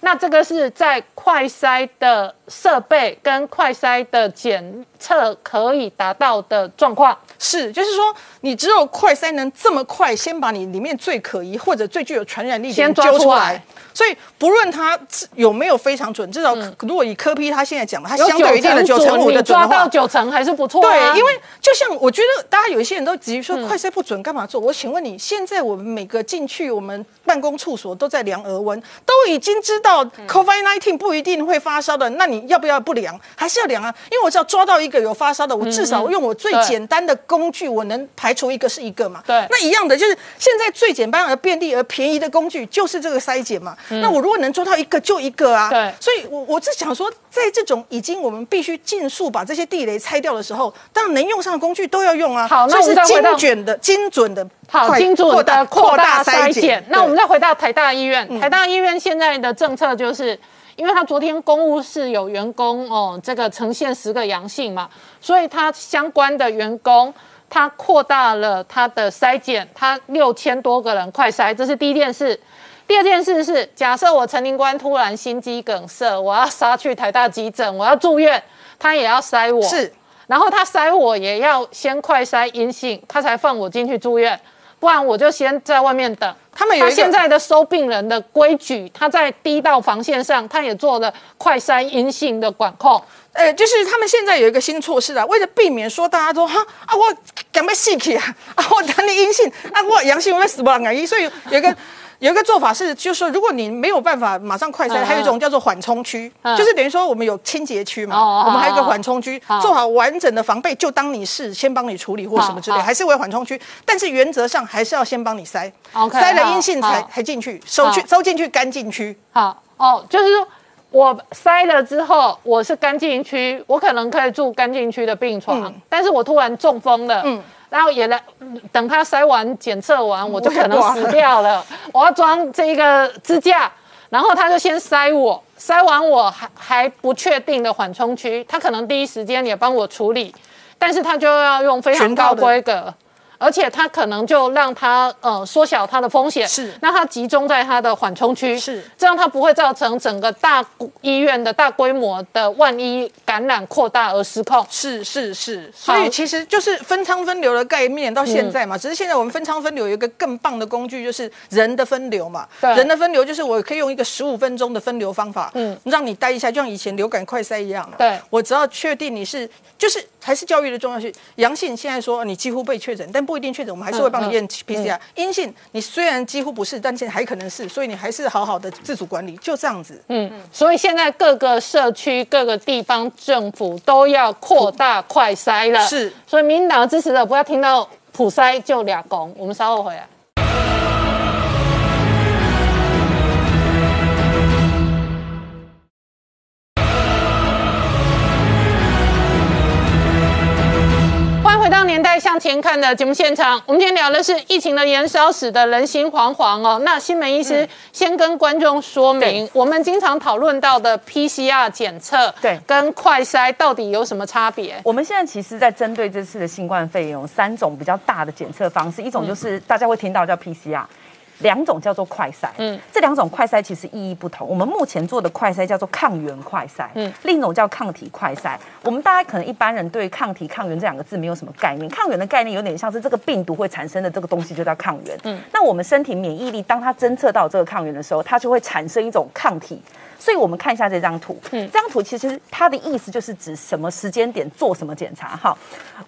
那这个是在快筛的设备跟快筛的检测可以达到的状况。是，就是说，你只有快筛能这么快，先把你里面最可疑或者最具有传染力的先揪出来。所以不论它有没有非常准，至少如果以科批他现在讲的，它相对有一定的九成五的准的话。抓到九成还是不错啊。对，因为就像我觉得大家有一些人都急于说快筛不准干嘛做？我请问你，现在我们每个进去我们办公处所都在量额温，都已经知道 COVID 19不一定会发烧的，那你要不要不量？还是要量啊？因为我只要抓到一个有发烧的，我至少用我最简单的工具，我能排除一个是一个嘛。对那一样的就是现在最简单而便利而便宜的工具就是这个筛检嘛。那我如果能做到一个就一个啊。对所以我我是想说，在这种已经我们必须尽速把这些地雷拆掉的时候，当然能用上的工具都要用啊。好那是我们再回到精准的、精准的、好，精准的扩大筛检。那我们再回到台大医院，台大医院现在的政策就是，因为他昨天公务室有员工哦，这个呈现十个阳性嘛，所以他相关的员工。他扩大了他的筛检，他六千多个人快筛，这是第一件事。第二件事是，假设我陈林官突然心肌梗塞，我要杀去台大急诊，我要住院，他也要筛我。是然后他筛我也要先快筛阴性，他才放我进去住院，不然我就先在外面等。他们有他现在的收病人的规矩，他在第一道防线上，他也做了快筛阴性的管控。呃，就是他们现在有一个新措施啊，为了避免说大家都哈啊，我赶快细去啊，啊，我等你阴性啊，我阳性我会死不了啊所以有一个。有一个做法是，就是说，如果你没有办法马上快筛，嗯还有一种叫做缓冲区，嗯。就是等于说我们有清洁区嘛，哦我们还有一个缓冲区，做好完整的防备，就当你是先帮你处理或什么之类，还是为缓冲区，但是原则上还是要先帮你筛 OK，筛了阴性才好。才进去，收去收进去干净区。好哦，就是说我塞了之后，我是干净区，我可能可以住干净区的病床，但是我突然中风了，嗯，然后也来等他筛完检测完，我就可能死掉了。我要装这一个支架，然后他就先筛我，筛完我还还不确定的缓冲区，他可能第一时间也帮我处理，但是他就要用非常高规格。而且它可能就让它呃缩小它的风险，是。那它集中在它的缓冲区，是。这样它不会造成整个大医院的大规模的万一感染扩大而失控。是是是，所以其实就是分仓分流的概念到现在嘛，只是现在我们分仓分流有一个更棒的工具，就是人的分流嘛。对。人的分流就是我可以用一个十五分钟的分流方法，嗯，让你待一下，就像以前流感快筛一样嘛。对。我只要确定你是，就是还是教育的重要性。阳性现在说你几乎被确诊，但不一定确诊，我们还是会帮你验 PCR。阴性你虽然几乎不是，但现在还可能是，所以你还是好好的自主管理，就这样子。嗯，所以现在各个社区、各个地方政府都要扩大快筛了。是，所以民进党的支持者不要听到普筛就俩公，我们稍后回来。回到年代向前看的节目现场。我们今天聊的是疫情的延烧，使得人心惶惶哦。那新梅医师先跟观众说明，我们经常讨论到的 PCR 检测，对跟快筛到底有什么差别？我们现在其实，在针对这次的新冠肺炎，有三种比较大的检测方式，一种就是大家会听到叫 PCR。两种叫做快筛，嗯，这两种快筛其实意义不同。我们目前做的快筛叫做抗原快筛，嗯，另一种叫抗体快筛。我们大家可能一般人对抗体、抗原这两个字没有什么概念。抗原的概念有点像是这个病毒会产生的这个东西就叫抗原，嗯，那我们身体免疫力当它侦测到这个抗原的时候，它就会产生一种抗体。所以我们看一下这张图，嗯，这张图其实它的意思就是指什么时间点做什么检查哈。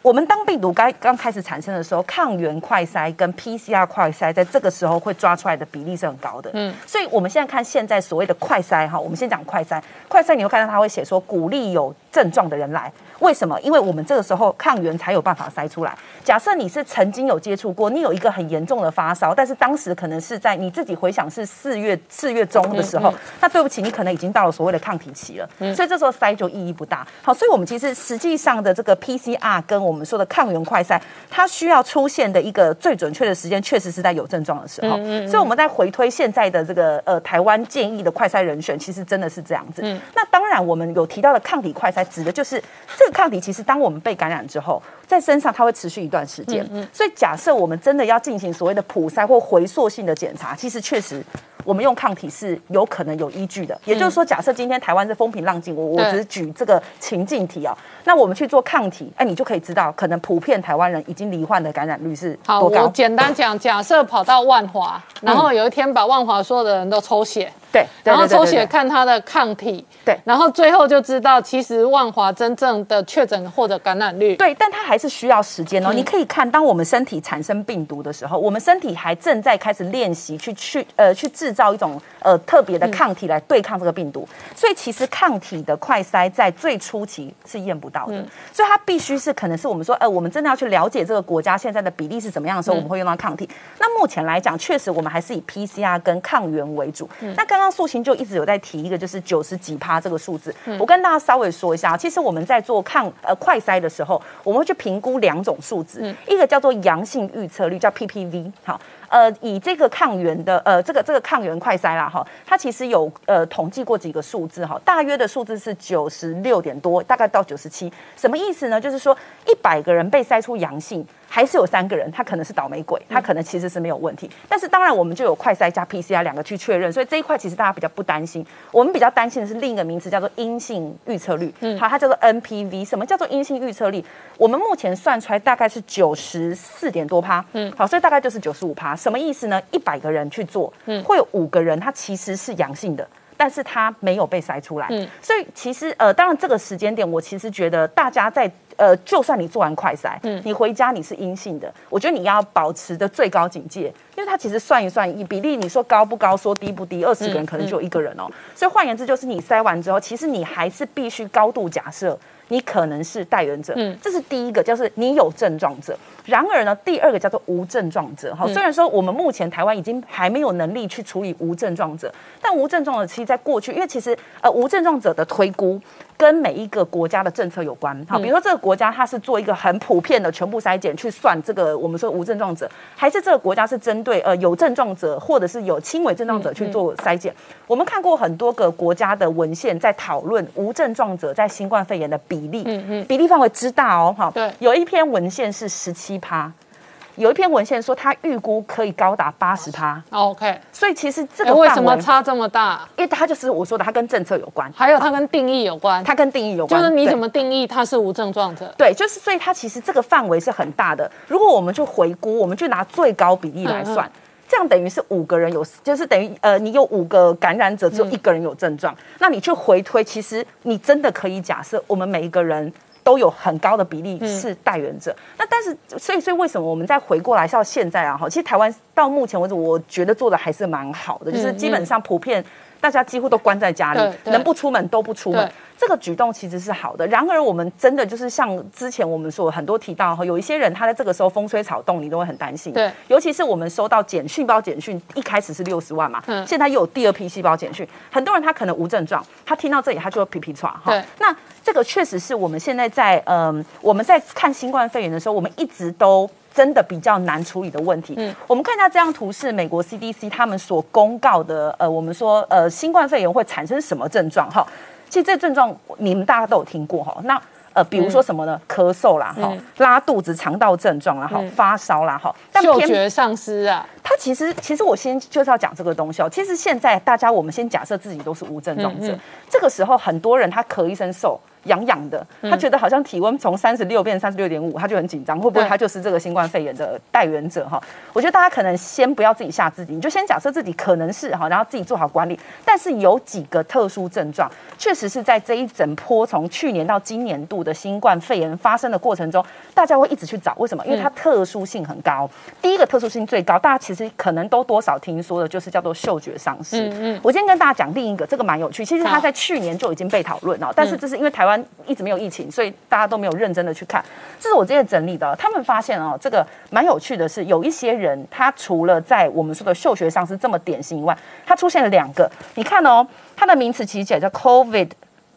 我们当病毒刚刚开始产生的时候，抗原快筛跟 PCR 快筛在这个时候会抓出来的比例是很高的，嗯，所以我们现在看现在所谓的快筛哈，我们先讲快筛，快筛你会看到它会写说鼓励有症状的人来。为什么？因为我们这个时候抗原才有办法筛出来。假设你是曾经有接触过，你有一个很严重的发烧，但是当时可能是在你自己回想是四月四月中的时候，那对不起，你可能已经到了所谓的抗体期了，所以这时候筛就意义不大。好，所以我们其实实际上的这个 PCR 跟我们说的抗原快筛，它需要出现的一个最准确的时间，确实是在有症状的时候。所以我们在回推现在的这个呃台湾建议的快筛人选，其实真的是这样子。那当然，我们有提到的抗体快筛，指的就是这个抗体，其实当我们被感染之后，在身上它会持续一段时间。所以假设我们真的要进行所谓的普筛或回溯性的检查，其实确实我们用抗体是有可能有依据的。也就是说，假设今天台湾是风平浪静，我我只是举这个情境题哦，那我们去做抗体，哎，你就可以知道，可能普遍台湾人已经罹患的感染率是，多高。我。简单讲，假设跑到万华，然后有一天把万华所有的人都抽血，对，对然后抽血看他的抗体，对然后最后就知道其实万华真正的确诊或者感染率，对，但它还是需要时间哦。你可以看，当我们身体产生病毒的时候，我们身体还正在开始练习去去呃去制造一种呃特别的抗体来对抗这个病毒。所以其实抗体的快筛在最初期是验不到的，所以它必须是可能是我们说呃我们真的要去了解这个国家现在的比例是怎么样的时候，我们会用到抗体。那目前来讲，确实我们还是以 PCR 跟抗原为主。那刚刚素琴就一直有在提一个就是九十几趴这个数字，我跟大家稍微说一下，其实我们在做抗呃快筛的时候，我们会去评估两种数字，一个叫做阳性预测率，叫 PPV，好。呃，以这个抗原的呃，这个这个抗原快筛啦哈，它其实有呃统计过几个数字哈，大约的数字是九十六点多，大概到九十七，什么意思呢？就是说一百个人被筛出阳性，还是有三个人他可能是倒霉鬼，他可能其实是没有问题。但是当然我们就有快筛加 PCR 两个去确认，所以这一块其实大家比较不担心。我们比较担心的是另一个名词叫做阴性预测率，嗯好，它叫做 NPV。什么叫做阴性预测率？我们目前算出来大概是九十四点多趴，嗯，好，所以大概就是九十五趴。什么意思呢？一百个人去做，嗯，会有五个人他其实是阳性的。但是它没有被筛出来，嗯，所以其实呃，当然这个时间点，我其实觉得大家在呃，就算你做完快筛，嗯，你回家你是阴性的，我觉得你要保持的最高警戒，因为它其实算一算一比例，你说高不高，说低不低，二十个人可能就有一个人哦，所以换言之，就是你筛完之后，其实你还是必须高度假设你可能是带源者。嗯，这是第一个，就是你有症状者。然而呢，第二个叫做无症状者。哈，虽然说我们目前台湾已经还没有能力去处理无症状者，但无症状者其实在过去，因为其实呃无症状者的推估。跟每一个国家的政策有关，好，比如说这个国家它是做一个很普遍的全部筛检去算这个我们说无症状者，还是这个国家是针对呃有症状者或者是有轻微症状者去做筛检？我们看过很多个国家的文献在讨论无症状者在新冠肺炎的比例，嗯嗯，比例范围之大哦，哈，对，有一篇文献是十七趴。有一篇文献说，它预估可以高达八十趴。OK，所以其实这个为什么差这么大？因为它就是我说的，它跟政策有关，还有它跟定义有关。它跟定义有关，就是你怎么定义它是无症状者？对，就是所以它其实这个范围是很大的。如果我们去回估，我们就拿最高比例来算，这样等于是五个人有，就是等于呃，你有五个感染者，只有一个人有症状。那你去回推，其实你真的可以假设，我们每一个人。都有很高的比例是代源者，那但是所以所以为什么我们再回过来到现在啊？哈，其实台湾到目前为止，我觉得做的还是蛮好的，就是基本上普遍大家几乎都关在家里，能不出门都不出门。这个举动其实是好的，然而我们真的就是像之前我们说很多提到哈，有一些人他在这个时候风吹草动，你都会很担心。对，尤其是我们收到简讯包简讯，一开始是六十万嘛，嗯，现在又有第二批细胞简讯，很多人他可能无症状，他听到这里他就会皮皮喘哈。那这个确实是我们现在在嗯我们在看新冠肺炎的时候，我们一直都真的比较难处理的问题。嗯，我们看一下这张图是美国 CDC 他们所公告的，呃，我们说呃新冠肺炎会产生什么症状哈。其实这症状你们大家都有听过哈，那呃比如说什么呢？咳嗽啦，哈，拉肚子、肠道症状啦，哈，发烧啦，哈，嗅觉丧失啊。它其实其实我先就是要讲这个东西哦。其实现在大家我们先假设自己都是无症状者，这个时候很多人他咳一声嗽。痒痒的，他觉得好像体温从三十六变三十六点五，他就很紧张，会不会他就是这个新冠肺炎的带源者哈？我觉得大家可能先不要自己吓自己，你就先假设自己可能是哈，然后自己做好管理。但是有几个特殊症状，确实是在这一整波从去年到今年度的新冠肺炎发生的过程中，大家会一直去找为什么？因为它特殊性很高。第一个特殊性最高，大家其实可能都多少听说的，就是叫做嗅觉丧失。嗯嗯。我今天跟大家讲另一个，这个蛮有趣，其实它在去年就已经被讨论了，但是这是因为台湾。一直没有疫情，所以大家都没有认真的去看。这是我今天整理的。他们发现哦，这个蛮有趣的是，有一些人他除了在我们说的嗅觉上是这么典型以外，他出现了两个。你看哦，他的名词其实叫 COVID。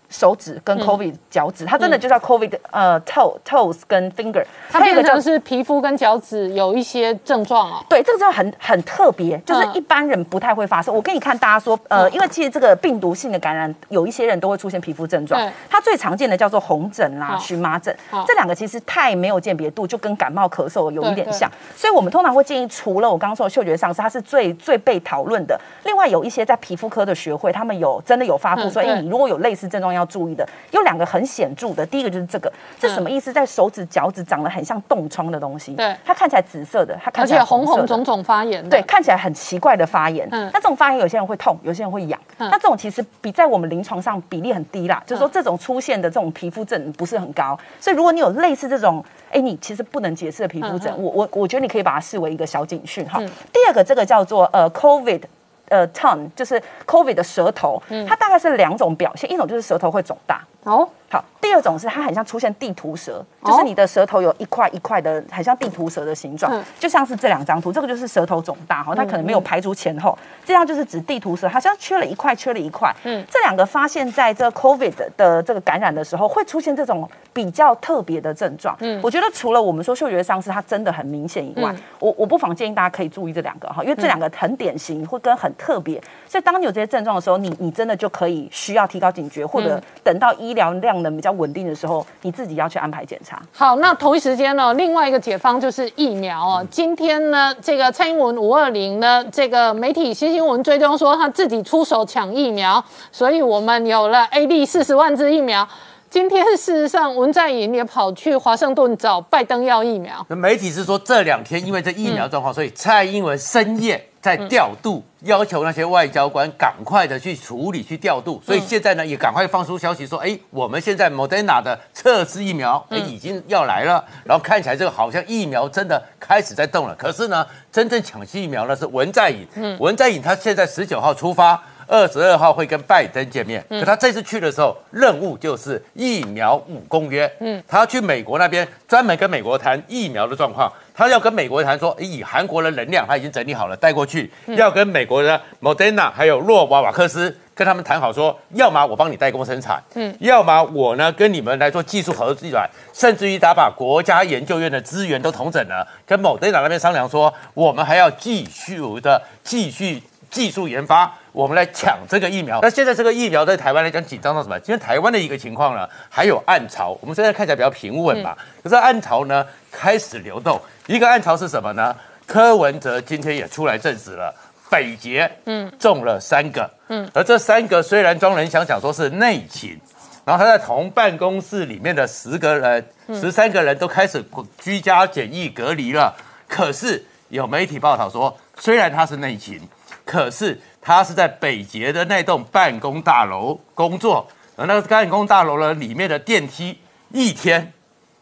手指跟 COVID 脚趾，它真的就叫 COVID 呃 toe toes 跟 finger，它变成是皮肤跟脚趾有一些症状哦。对，这个就很很特别，就是一般人不太会发生。我给你看，大家说呃，因为其实这个病毒性的感染，有一些人都会出现皮肤症状。它最常见的叫做红疹啦、荨麻疹，这两个其实太没有鉴别度，就跟感冒咳嗽有一点像。所以我们通常会建议，除了我刚刚说的嗅觉丧失，它是最最被讨论的。另外有一些在皮肤科的学会，他们有真的有发布说，哎，你如果有类似症状要。要注意的有两个很显著的，第一个就是这个，这什么意思？在手指、脚趾长得很像冻疮的东西，对，它看起来紫色的，它看起来红红肿肿发炎，对，看起来很奇怪的发炎。嗯，那这种发炎有些人会痛，有些人会痒。那这种其实比在我们临床上比例很低啦，就是说这种出现的这种皮肤症不是很高。所以如果你有类似这种，哎，你其实不能解释的皮肤疹，我我我觉得你可以把它视为一个小警讯哈。第二个这个叫做呃 COVID。呃，tongue 就是 COVID 的舌头，它大概是两种表现，一种就是舌头会肿大。哦，好。第二种是它很像出现地图舌，就是你的舌头有一块一块的，很像地图舌的形状，就像是这两张图，这个就是舌头肿大哈，它可能没有排除前后，这样就是指地图舌，好像缺了一块，缺了一块。嗯，这两个发现在这 COVID 的这个感染的时候，会出现这种比较特别的症状。嗯，我觉得除了我们说嗅觉丧失它真的很明显以外，我我不妨建议大家可以注意这两个哈，因为这两个很典型，会跟很特别，所以当你有这些症状的时候，你你真的就可以需要提高警觉，或者等到医疗量能比较。稳定的时候，你自己要去安排检查。好，那同一时间呢，另外一个解方就是疫苗哦。今天呢，这个蔡英文五二零呢，这个媒体新新闻追踪说他自己出手抢疫苗，所以我们有了 A D 四十万支疫苗。今天事实上，文在寅也跑去华盛顿找拜登要疫苗。媒体是说这两天因为这疫苗状况，所以蔡英文深夜。在调度，要求那些外交官赶快的去处理、去调度，所以现在呢也赶快放出消息说，哎，我们现在 Moderna 的测试疫苗，哎，已经要来了，然后看起来这个好像疫苗真的开始在动了。可是呢，真正抢疫苗呢是文在寅，文在寅他现在十九号出发。二十二号会跟拜登见面。可他这次去的时候，任务就是疫苗五公约。嗯，他要去美国那边专门跟美国谈疫苗的状况。他要跟美国谈说，以韩国的能量，他已经整理好了带过去，要跟美国的 Moderna 还有诺瓦瓦克斯跟他们谈好说，要么我帮你代工生产，嗯，要么我呢跟你们来做技术合作，甚至于他把国家研究院的资源都统整了，跟 Moderna 那边商量说，我们还要继续的继续技术研发，我们来抢这个疫苗。那现在这个疫苗在台湾来讲紧张到什么？因为台湾的一个情况呢，还有暗潮，我们现在看起来比较平稳嘛，可是暗潮呢开始流动。一个暗潮是什么呢？柯文哲今天也出来证实了，北捷嗯中了三个嗯，而这三个虽然庄人想讲说是内勤，然后他在同办公室里面的十个人、十三个人都开始居家检疫隔离了，可是有媒体报道说，虽然他是内勤，可是他是在北捷的那栋办公大楼工作，而那个办公大楼呢里面的电梯一天。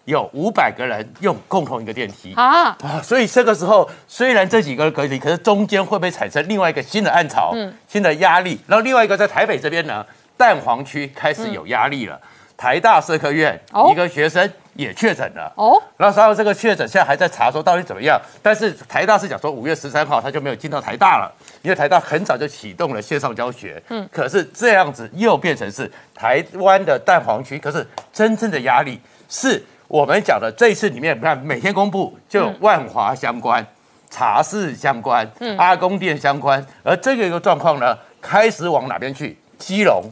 有五百个人用共同一个电梯啊啊！所以这个时候，虽然这几个隔离，可是中间会不会产生另外一个新的暗潮、新的压力？然后另外一个在台北这边呢，蛋黄区开始有压力了。台大社科院一个学生也确诊了哦，然后这个确诊现在还在查说到底怎么样。但是台大是讲说五月十三号他就没有进到台大了，因为台大很早就启动了线上教学。嗯，可是这样子又变成是台湾的蛋黄区，可是真正的压力是。我们讲的这一次里面，你看每天公布就有万华相关、茶室相关、阿公店相关，而这个一个状况呢，开始往哪边去？基隆、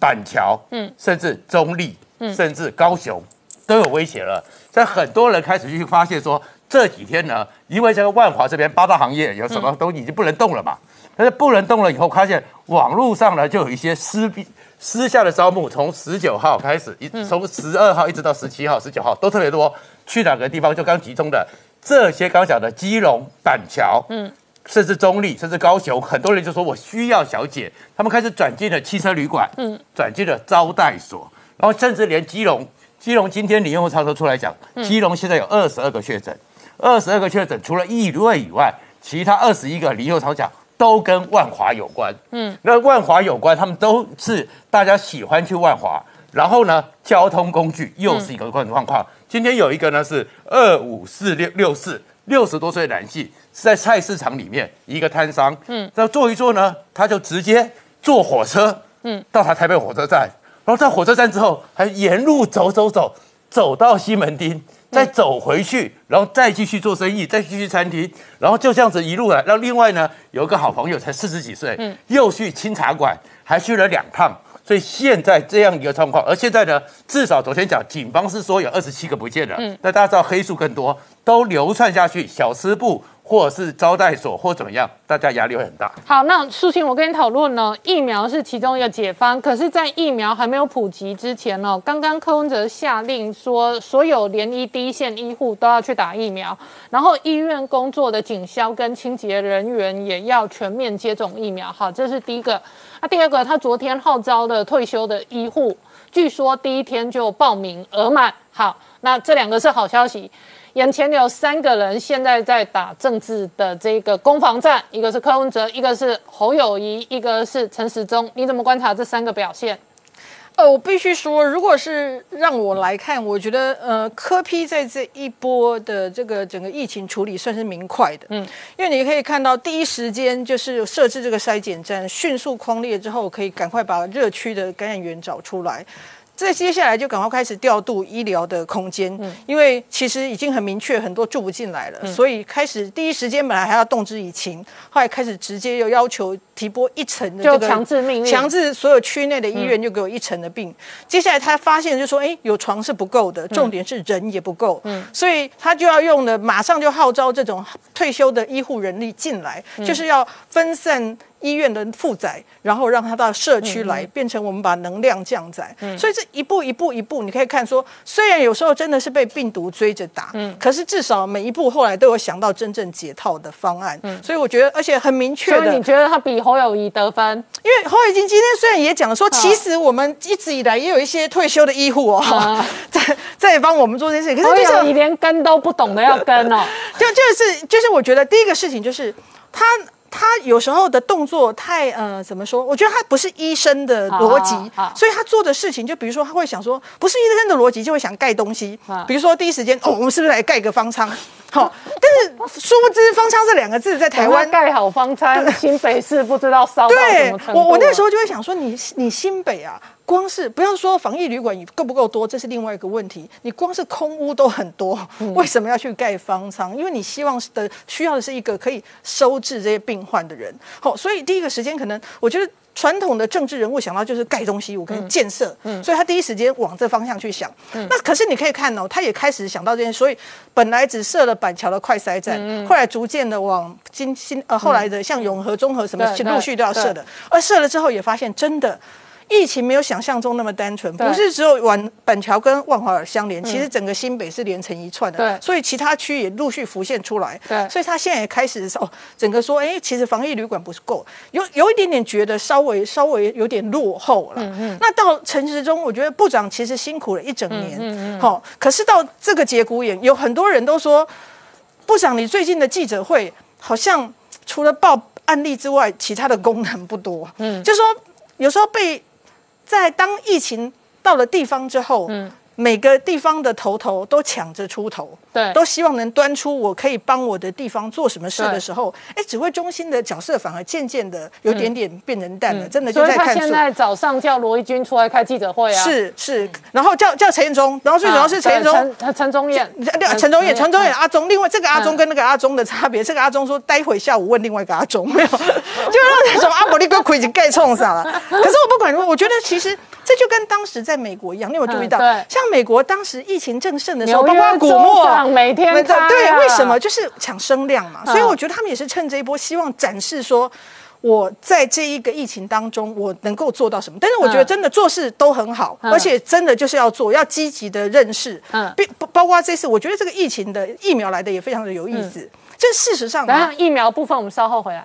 板桥，嗯，甚至中立，嗯，甚至高雄都有威胁了。在很多人开始去发现说，这几天呢，因为这个万华这边八大行业有什么都已经不能动了嘛，但是不能动了以后，发现网络上呢就有一些私币。私下的招募从十九号开始，一从十二号一直到十七号、十九号都特别多。去哪个地方就刚集中的这些刚讲的基隆、板桥，嗯，甚至中立，甚至高雄，很多人就说我需要小姐，他们开始转进了汽车旅馆，嗯，转进了招待所，然后甚至连基隆，基隆今天李用超车出来讲，基隆现在有二十二个确诊，二十二个确诊，除了异瑞以外，其他二十一个李用超讲。都跟万华有关，嗯，那万华有关，他们都是大家喜欢去万华，然后呢，交通工具又是一个状况。今天有一个呢是二五四六六四六十多岁男性，是在菜市场里面一个摊商，嗯，那坐一坐呢，他就直接坐火车，嗯，到他台北火车站，然后在火车站之后还沿路走走走，走到西门町。再走回去，然后再继续做生意，再继续餐厅，然后就这样子一路来。然后另外呢，有一个好朋友才四十几岁，嗯，又去清茶馆，还去了两趟。所以现在这样一个状况，而现在呢，至少昨天讲，警方是说有二十七个不见了。嗯，那大家知道黑数更多，都流窜下去，小吃部。或者是招待所或怎么样，大家压力会很大。好，那苏晴，我跟你讨论呢，疫苗是其中一个解方，可是，在疫苗还没有普及之前呢，刚刚柯文哲下令说，所有连医第一线医护都要去打疫苗，然后医院工作的警消跟清洁人员也要全面接种疫苗。好，这是第一个。那第二个，他昨天号召的退休的医护，据说第一天就报名额满。好，那这两个是好消息。眼前有三个人现在在打政治的这个攻防战，一个是柯文哲，一个是侯友谊，一个是陈时中。你怎么观察这三个表现？呃，我必须说，如果是让我来看，我觉得呃，柯批在这一波的这个整个疫情处理算是明快的，嗯，因为你可以看到第一时间就是设置这个筛检站，迅速框列之后，可以赶快把热区的感染源找出来。在接下来就赶快开始调度医疗的空间，因为其实已经很明确，很多住不进来了，所以开始第一时间本来还要动之以情，后来开始直接又要求提拨一层的这个强制命令，强制所有区内的医院就给我一层的病。接下来他发现就说，哎，有床是不够的，重点是人也不够，嗯，所以他就要用的马上就号召这种退休的医护人力进来，就是要分散。医院的负载，然后让他到社区来，变成我们把能量降载。所以这一步一步一步，你可以看说，虽然有时候真的是被病毒追着打，嗯，可是至少每一步后来都有想到真正解套的方案。嗯，所以我觉得，而且很明确的，你觉得他比侯友谊得分？因为侯友谊今天虽然也讲了说，其实我们一直以来也有一些退休的医护哦，在在帮我们做这件事，可是侯友谊连跟都不懂得要跟哦，就就是就是，我觉得第一个事情就是他。他有时候的动作太呃怎么说？我觉得他不是医生的逻辑所以他做的事情，就比如说他会想说，不是医生的逻辑，就会想盖东西啊。比如说第一时间，哦，我们是不是来盖个方舱？好，但是殊不知方舱这两个字在台台湾湾盖好方舱，新北市不知道烧到什对么程度了。我，我那时候就会想说你，你新北啊，光是不要说防疫旅馆够不够多，这是另外一个问题。你光是空屋都很多，嗯为什么要去盖方舱？因为你希望的需要的是一个可以收治这些病患的人。好、所以第一个时间可能我觉得。传统的政治人物想到就是盖东西，我可能建设，嗯所以他第一时间往这方向去想。那可是你可以看哦，他也开始想到这些，所以本来只设了板桥的快筛站，后来逐渐的往金新呃后来的像永和、综合什么陆续都要设的，而设了之后也发现真的。疫情没有想象中那么单纯，不是只有板板桥跟万华尔相连，其实整个新北是连成一串的，对。所以其他区也陆续浮现出来，对。所以他现在也开始哦，整个说，哎，其实防疫旅馆不是够，有有一点点觉得稍微稍微有点落后了。嗯那到陈时中，我觉得部长其实辛苦了一整嗯年，好、可是到这个节骨眼，有很多人都说，部长你最近的记者会好像除了报案例之外，其他的功能不多，嗯，就说有时候被在当疫情到了地方之后，每个地方的头头都抢着出头，对都希望能端出我可以帮我的地方做什么事的时候，哎，指挥中心的角色反而渐渐的有点点变成淡了，真的就嗯所以他在看数。现在早上叫罗一军出来开记者会啊，是是，然后叫叫陈彦忠，然后最主要是陈彦忠。啊对陈陈忠彦，对，陈忠彦，陈忠彦，嗯阿忠。另外，这个阿忠嗯跟那个阿忠的差别，这个阿忠说，待会下午问另外一个阿忠，没有，就让什么阿伯利哥亏已经盖冲上了。可是我不管，我觉得其实这就跟当时在美国一样，你有注意到？嗯像美国当时疫情正盛的时候，包括古州默长每天对开啊对，为什么？就是抢声量嘛。嗯所以我觉得他们也是趁这一波，希望展示说。我在这一个疫情当中，我能够做到什么？但是我觉得嗯真的做事都很好，嗯而且真的就是要做，要积极的认识。嗯嗯，包包括这次，我觉得这个疫情的疫苗来的也非常的有意思。这事实上疫苗部分我们稍后回来。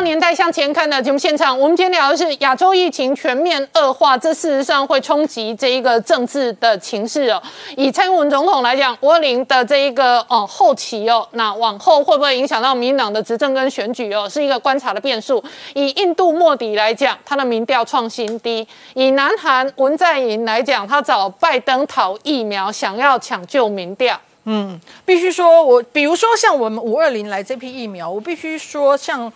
《年代向前看》的节目现场，我们今天聊的是亚洲疫情全面恶化，这事实上会冲击这一个政治的情势哦。以蔡英文总统来讲，五二零的这一个哦后期哦，那往后会不会影响到民党的执政跟选举哦，是一个观察的变数。以印度莫迪来讲，他的民调创新低；以南韩文在寅来讲，他找拜登讨疫苗，想要抢救民调。嗯必须说我，比如说像我们五二零来这批疫苗，我必须说像。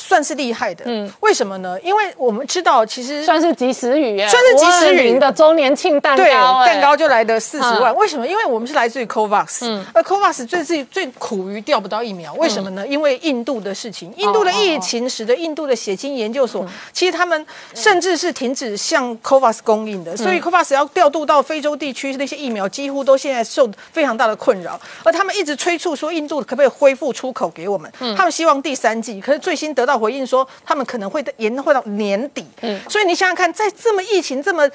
算是厉害的，嗯，为什么呢？因为我们知道，其实算是及时雨耶，算是及时雨。520的周年庆蛋糕对，哎，蛋糕就来的四十万。嗯。为什么？因为我们是来自于 COVAX，嗯。而 COVAX 最最最苦于调不到疫苗，为什么呢？因为印度的事情，印度的疫情使得印度的血清研究所，其实他们甚至是停止向 COVAX 供应的，所以 COVAX 要调度到非洲地区那些疫苗，几乎都现在受非常大的困扰。而他们一直催促说，印度可不可以恢复出口给我们？他们希望第三季，可是最新得到回应说，他们可能会延会到年底。嗯所以你想想看，在这么疫情这么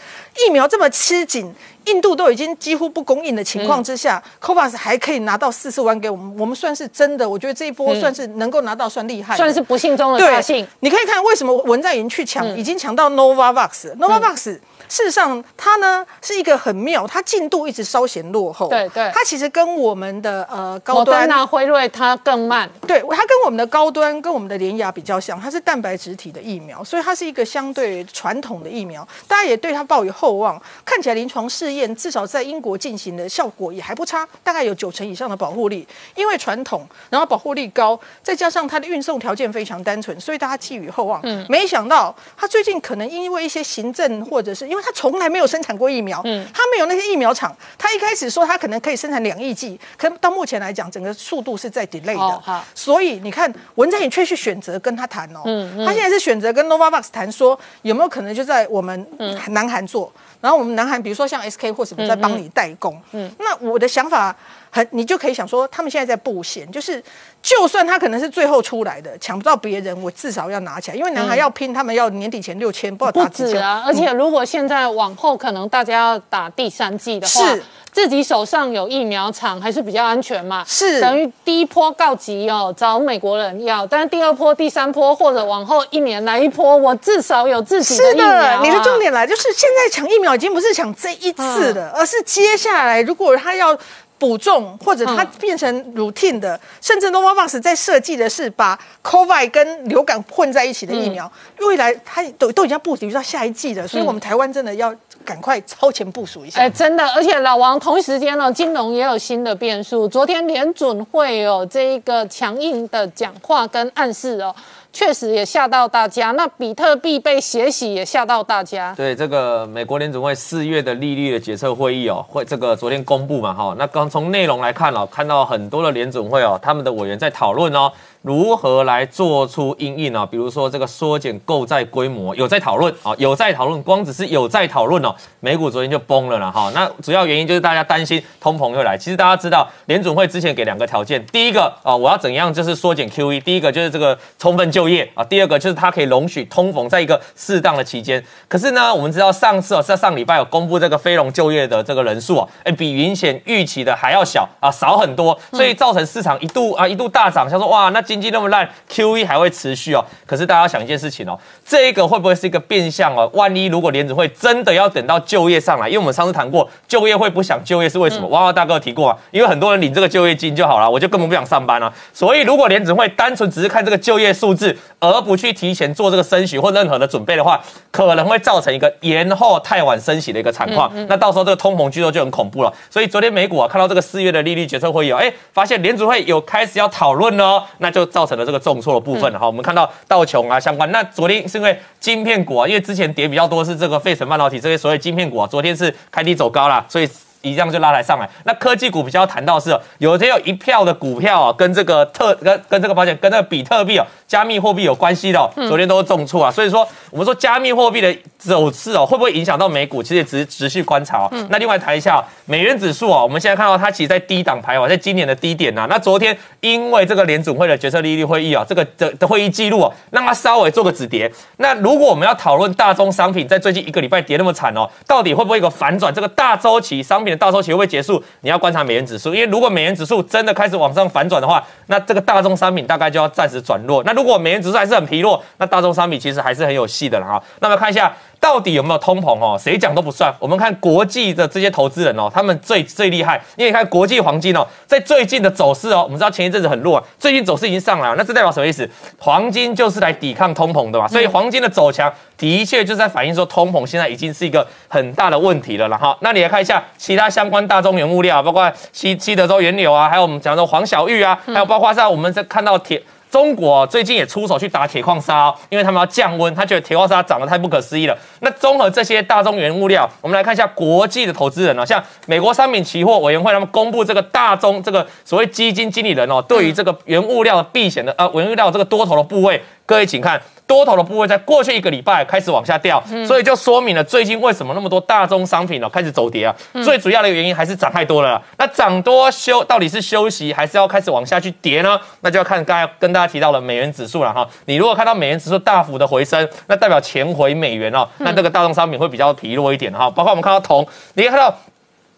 疫苗这么吃紧。印度都已经几乎不供应的情况之下、c o v a x 还可以拿到四十万给我们，我们算是真的，我觉得这一波算是能够拿到，算厉害的，算是不幸中的大幸。你可以看为什么文在寅去抢，已经抢到 Novavax。Novavax、事实上它呢是一个很妙，它进度一直稍显落后。对对它其实跟我们的呃高端那、辉瑞它更慢。对，它跟我们的高端跟我们的联雅比较像，它是蛋白质体的疫苗，所以它是一个相对传统的疫苗，大家也对它抱有厚望。看起来临床试验至少在英国进行的效果也还不差，大概有九成以上的保护力。因为传统，然后保护力高，再加上它的运送条件非常单纯，所以大家寄予厚望。嗯，没想到它最近可能因为一些行政或者是因为它从来没有生产过疫苗，嗯，他没有那些疫苗厂，他一开始说他可能可以生产两亿剂，可到目前来讲，整个速度是在 delay 的。哦好。所以你看，文在寅却去选择跟他谈哦，嗯他现在是选择跟 Novavax 谈，说有没有可能就在我们南韩做，然后我们南韩比如说像 SK 或什么在帮你代工，嗯。那我的想法很，你就可以想说，他们现在在布线，就是就算他可能是最后出来的，抢不到别人，我至少要拿起来，因为男孩要拼，他们要年底前六千，不知道不打几千。止啊，而且如果现在往后可能大家要打第三季的话，是自己手上有疫苗厂还是比较安全嘛。是等于第一波告急哦，找美国人要，但是第二波、第三波或者往后一年来一波，我至少有自己的疫苗、是的啊。，你的重点来就是现在抢疫苗已经不是抢这一次的，而是接下来如果他要。补种或者它嗯变成 routine 的，甚至 Novavax 在设计的是把 COVID 跟流感混在一起的疫苗，未来它都都已经要布局到下一季了，所以我们台湾真的要赶快超前部署一下。哎，真的，而且老王同一时间呢，金融也有新的变数。昨天联准会有这一个强硬的讲话跟暗示哦，确实也吓到大家。那比特币被血洗也吓到大家。对这个美国联准会四月的利率的决策会议哦，会这个昨天公布嘛哈，那刚从内容来看哦，看到很多的联准会哦，他们的委员在讨论哦，如何来做出应应啊，比如说这个缩减购债规模有在讨论啊，有在讨论，光只是有在讨论哦，美股昨天就崩了啦哈。那主要原因就是大家担心通膨又来。其实大家知道联准会之前给两个条件，第一个啊，我要怎样就是缩减 QE，第一个就是这个充分就业啊，第二个就是它可以容许通膨在一个适当的期间。可是呢，我们知道上次哦，在上礼拜有公布这个非农就业的这个人数啊，哎，比原先预期的还要小啊，少很多，所以造成市场一度啊一度大涨，想说哇，那今经济那么烂，QE 还会持续哦。可是大家要想一件事情哦，这个会不会是一个变相哦？万一如果联准会真的要等到就业上来，因为我们上次谈过，就业会不想就业是为什么？娃娃大哥提过啊，因为很多人领这个就业金就好了，我就根本不想上班啊。所以如果联准会单纯只是看这个就业数字，而不去提前做这个升息或任何的准备的话，可能会造成一个延后太晚升息的一个惨况。那到时候这个通膨巨兽就很恐怖了。所以昨天美股啊看到这个四月的利率决策会议哦，哎，发现联储会有开始要讨论了哦，那就造成了这个重挫的部分了哈。我们看到道琼啊相关，那昨天是因为晶片股啊，因为之前跌比较多是这个费城半导体这些所谓晶片股啊，昨天是开低走高啦，所以。一样就拉抬上来。那科技股比较谈到是哦，有些有一票的股票啊，跟这个特跟跟这个保险跟那个比特币哦，加密货币有关系的哦，昨天都是重挫啊。所以说，我们说加密货币的走势哦，会不会影响到美股？其实也只是持续观察哦。那另外谈一下哦美元指数哦，我们现在看到它其实在低档徘徊，在今年的低点呐、那昨天因为这个联准会的决策利率会议啊，这个的的会议记录哦，让它稍微做个止跌。那如果我们要讨论大宗商品在最近一个礼拜跌那么惨哦，到底会不会有个反转？这个大周期商品的大周期会不会结束？你要观察美元指数，因为如果美元指数真的开始往上反转的话，那这个大宗商品大概就要暂时转弱。那如果美元指数还是很疲弱，那大宗商品其实还是很有戏的了哈。那么看一下。到底有没有通膨哦？谁讲都不算。我们看国际的这些投资人哦，他们最最厉害，因为你看国际黄金哦，在最近的走势哦，我们知道前一阵子很弱，最近走势已经上来了，那这代表什么意思？黄金就是来抵抗通膨的嘛，所以黄金的走强的确就是在反映说通膨现在已经是一个很大的问题了了哈。那你来看一下其他相关大宗原物料，包括西西德州原油啊，还有我们讲的黄小玉啊，还有包括像我们在看到铁。中国最近也出手去打铁矿砂、哦，因为他们要降温，他觉得铁矿砂涨得太不可思议了。那综合这些大宗原物料，我们来看一下国际的投资人啊，像美国商品期货委员会他们公布这个大宗这个所谓基金经理人哦，对于这个原物料的避险的呃原物料这个多头的部位，各位请看。多头的部位在过去一个礼拜开始往下掉，所以就说明了最近为什么那么多大宗商品哦开始走跌啊。最主要的原因还是涨太多了。那涨多休到底是休息还是要开始往下去跌呢？那就要看刚才跟大家提到了美元指数了哈。你如果看到美元指数大幅的回升，那代表钱回美元哦，那这个大宗商品会比较疲弱一点哈。包括我们看到铜，你可以看到。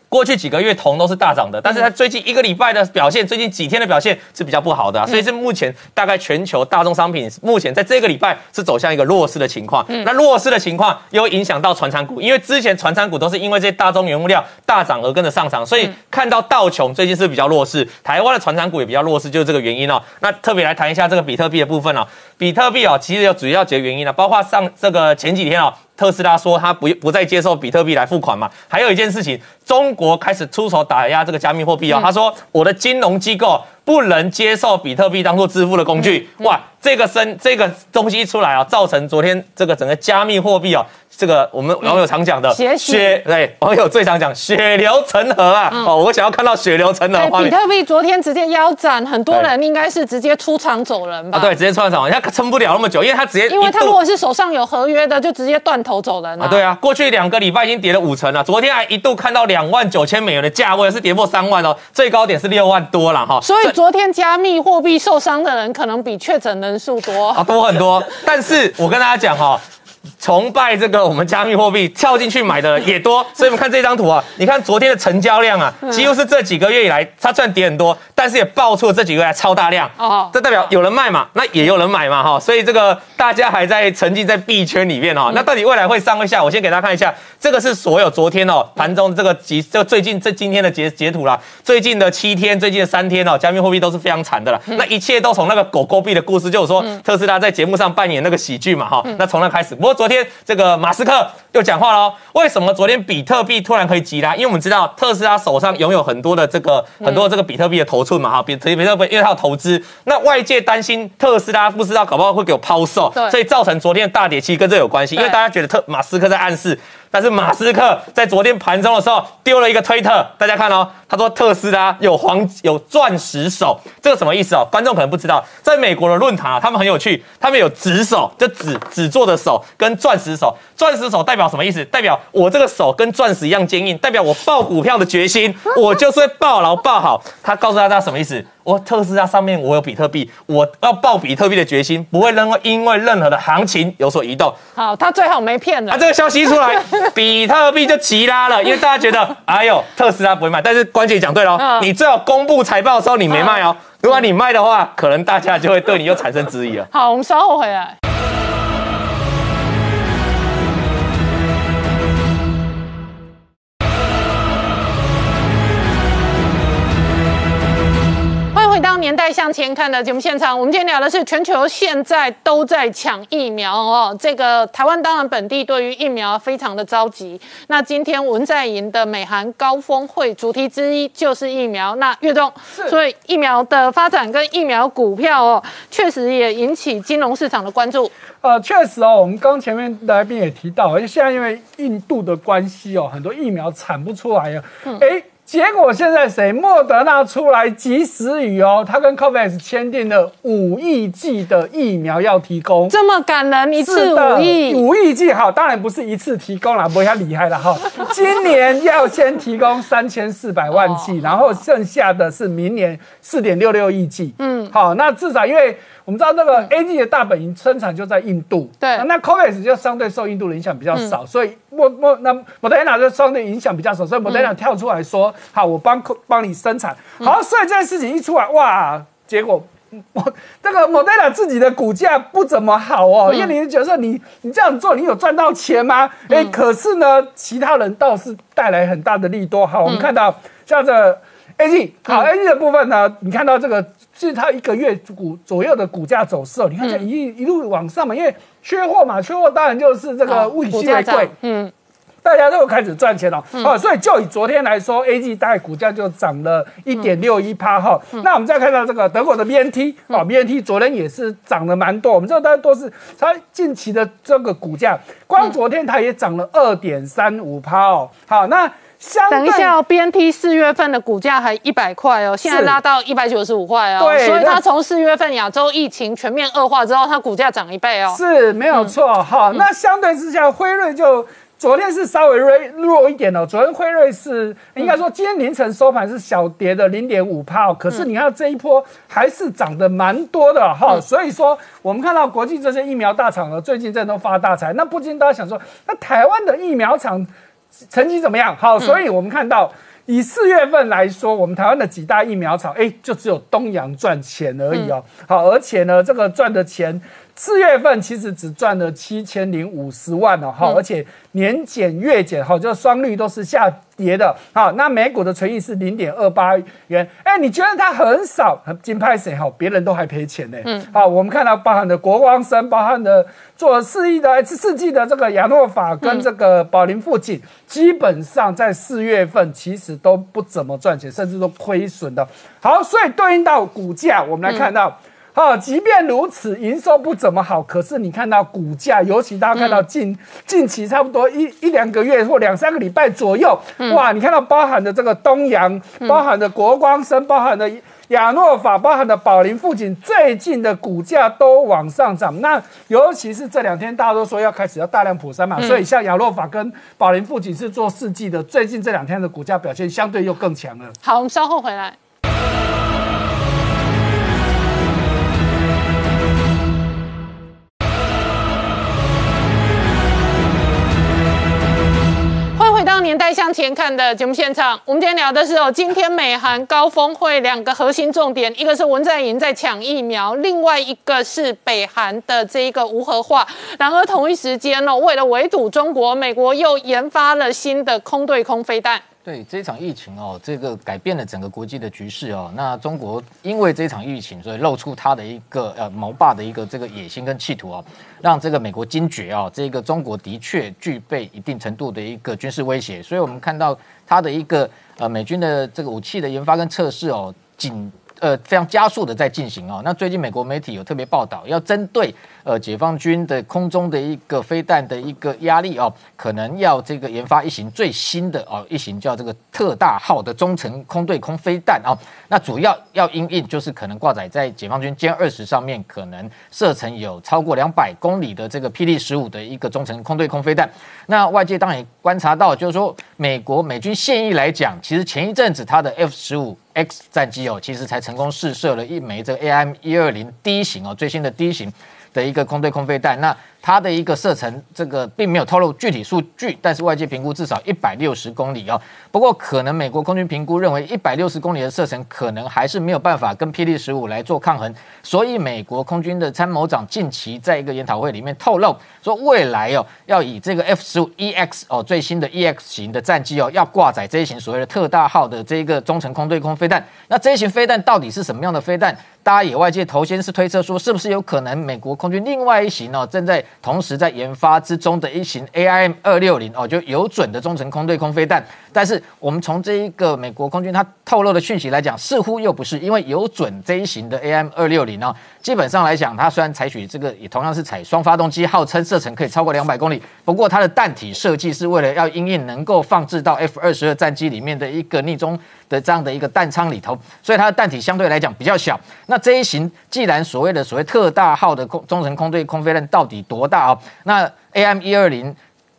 过去几个月铜都是大涨的，但是它最近一个礼拜的表现，最近几天的表现是比较不好的、啊，所以是目前大概全球大宗商品目前在这个礼拜是走向一个弱势的情况。那弱势的情况又影响到船产股，因为之前船产股都是因为这些大宗原物料大涨而跟着上涨，所以看到道琼最近是比较弱势，台湾的船产股也比较弱势，就是这个原因哦。那特别来谈一下这个比特币的部分哦，比特币哦其实有主要几个原因呢、包括上这个前几天哦。特斯拉说他不不再接受比特币来付款嘛？还有一件事情，中国开始出手打压这个加密货币哦。他说我的金融机构不能接受比特币当做支付的工具。哇，这个生这个东西一出来啊，造成昨天这个整个加密货币哦，这个我们网友常讲的血血，对网友最常讲血流成河啊。哦，我想要看到血流成河。比特币昨天直接腰斩，很多人应该是直接出场走人吧？啊，对，直接窜上，他撑不了那么久，因为他直接因为他如果是手上有合约的，就直接断头走人啊，对啊，过去两个礼拜已经跌了五成了，昨天还一度看到两万九千美元的价位，是跌破三万哦，最高点是六万多了哈。所以昨天加密货币受伤的人可能比确诊人数多。啊，多很多。但是我跟大家讲哈、崇拜这个我们加密货币跳进去买的也多，所以我们看这张图啊，你看昨天的成交量啊，几乎是这几个月以来，它虽然跌很多，但是也爆出了这几个月来超大量。哦，这代表有人卖嘛，那也有人买嘛？哈，所以这个大家还在沉浸在币圈里面哈，那到底未来会上会下？我先给大家看一下，这个是所有昨天哦盘中这个几这最近这今天的截截图啦，最近的七天，最近的三天哦，加密货币都是非常惨的了，那一切都从那个狗狗币的故事，就是说特斯拉在节目上扮演那个喜剧嘛哈，那从那开始，不过昨天这个马斯克又讲话喽，为什么昨天比特币突然可以急拉？因为我们知道特斯拉手上拥有很多的这个很多这个比特币的头寸嘛哈，比比比特币因为它有投资，那外界担心特斯拉不知道搞不好会给我抛售，所以造成昨天的大跌，其实跟这有关系，因为大家觉得特马斯克在暗示。但是马斯克在昨天盘中的时候丢了一个推特，大家看哦，他说特斯拉有黄有钻石手，这个什么意思哦？观众可能不知道，在美国的论坛啊，他们很有趣，他们有纸手，就纸纸做的手跟钻石手，钻石手代表什么意思？代表我这个手跟钻石一样坚硬，代表我抱股票的决心，我就是会抱牢抱好。他告诉大家什么意思？我特斯拉上面我有比特币，我要抱比特币的决心不会任因为任何的行情有所移动。好，他最好没骗人。啊，这个消息一出来，比特币就急拉了，因为大家觉得，哎呦，特斯拉不会卖。但是关键讲对了，你最好公布财报的时候你没卖哦。如果你卖的话，可能大家就会对你又产生质疑了。好，我们稍后回来。回到年代向前看的节目现场，我们今天聊的是全球现在都在抢疫苗哦。这个台湾当然本地对于疫苗非常的着急。那今天文在寅的美韩高峰会主题之一就是疫苗。那岳总，所以疫苗的发展跟疫苗股票哦，确实也引起金融市场的关注。呃，确实哦，我们刚前面来宾也提到，而且现在因为印度的关系哦，很多疫苗产不出来呀。哎。结果现在谁？莫德纳出来及时雨哦，他跟 COVAX 签订了五亿剂的疫苗要提供，这么感人，一次五亿，五亿剂好，当然不是一次提供啦，不要厉害了哈。今年要先提供三千四百万剂，然后剩下的是明年四点六六亿剂。嗯，好，那至少因为。我们知道那个 A G 的大本营生产就在印度，对，那 COVAX 就相对受印度的影响比较少，所以莫莫那莫德纳就相对影响比较少，所以莫德纳跳出来说，好，我帮帮你生产，好，所以这件事情一出来，哇，结果我这个莫德纳自己的股价不怎么好哦，因为你觉得你你这样做，你有赚到钱吗？哎，可是呢，其他人倒是带来很大的利多，好，我们看到像这 A G，好 A G 的部分呢，你看到这个。是它一个月股左右的股价走势哦，你看这一一路往上嘛，因为缺货嘛，缺货当然就是这个物以稀为贵，嗯，大家都开始赚钱了，哦，所以就以昨天来说，A G 大概股价就涨了一点六一趴哈。那我们再看到这个德国的 B N T，哦，B N T 昨天也是涨了蛮多，我们这大家都是它近期的这个股价，光昨天它也涨了二点三五趴哦。好，那。等一下哦，B N T 四月份的股价还一百块哦，现在拉到一百九十五块哦，对，所以它从四月份亚洲疫情全面恶化之后，它股价涨一倍哦，是没有错哈。那相对之下，辉瑞就昨天是稍微弱弱一点哦，昨天辉瑞是应该说今天凌晨收盘是小跌的零点五帕，可是你看这一波还是涨得蛮多的哈，所以说我们看到国际这些疫苗大厂呢，最近在都发大财，那不禁大家想说，那台湾的疫苗厂。成绩怎么样？好，所以我们看到以四月份来说，我们台湾的几大疫苗厂，哎，就只有东阳赚钱而已哦。好，而且呢，这个赚的钱。四月份其实只赚了七千零五十万哦，哈，而且年减月减，哈，就双率都是下跌的，好，那美股的存益是零点二八元，哎，你觉得它很少？金派谁？哈，别人都还赔钱呢，嗯，好，我们看到包含的国光生，包含的做四亿的 H 四 G 的这个亚诺法跟这个宝林附近，基本上在四月份其实都不怎么赚钱，甚至都亏损的。好，所以对应到股价，我们来看到。好，即便如此，营收不怎么好，可是你看到股价，尤其大家看到近近期差不多一一两个月或两三个礼拜左右，哇，你看到包含的这个东阳，包含的国光生，包含的亚诺法，包含的宝林富锦，最近的股价都往上涨。那尤其是这两天，大家都说要开始要大量普筛嘛，所以像亚诺法跟宝林富锦是做四季的，最近这两天的股价表现相对又更强了。好，我们稍后回来。年代向前看的节目现场，我们今天聊的是哦，今天美韩高峰会两个核心重点，一个是文在寅在抢疫苗，另外一个是北韩的这一个无核化。然而同一时间呢，为了围堵中国，美国又研发了新的空对空飞弹。对这场疫情哦，这个改变了整个国际的局势哦。那中国因为这场疫情，所以露出他的一个呃谋霸的一个这个野心跟企图哦，让这个美国惊觉哦，这个中国的确具备一定程度的一个军事威胁。所以我们看到它的一个呃美军的这个武器的研发跟测试哦，仅呃非常加速的在进行哦。那最近美国媒体有特别报道，要针对。呃，解放军的空中的一个飞弹的一个压力哦，可能要这个研发一型最新的哦，一型叫这个特大号的中程空对空飞弹哦。那主要要因应就是可能挂载在解放军歼二十上面，可能射程有超过两百公里的这个霹雳十五的一个中程空对空飞弹。那外界当然也观察到，就是说美国美军现役来讲，其实前一阵子它的 F 十五 X 战机哦，其实才成功试射了一枚这个 AM 一二零 D 型哦，最新的 D 型。的一个空对空飞弹，那。它的一个射程，这个并没有透露具体数据，但是外界评估至少一百六十公里哦。不过可能美国空军评估认为一百六十公里的射程可能还是没有办法跟霹雳十五来做抗衡，所以美国空军的参谋长近期在一个研讨会里面透露说，未来哦要以这个 F 十五 EX 哦最新的 EX 型的战机哦要挂载这一型所谓的特大号的这一个中程空对空飞弹。那这一型飞弹到底是什么样的飞弹？大家也外界头先是推测说，是不是有可能美国空军另外一型哦正在同时在研发之中的一型 AIM 二六零哦，就有准的中程空对空飞弹。但是我们从这一个美国空军它透露的讯息来讲，似乎又不是，因为有准这一型的 AIM 二六零哦，基本上来讲，它虽然采取这个也同样是采双发动机，号称射程可以超过两百公里，不过它的弹体设计是为了要因应能够放置到 F 二十二战机里面的一个逆中的这样的一个弹仓里头，所以它的弹体相对来讲比较小。那这一型既然所谓的所谓特大号的空中程空对空飞弹到底多大啊？那 AM 一二零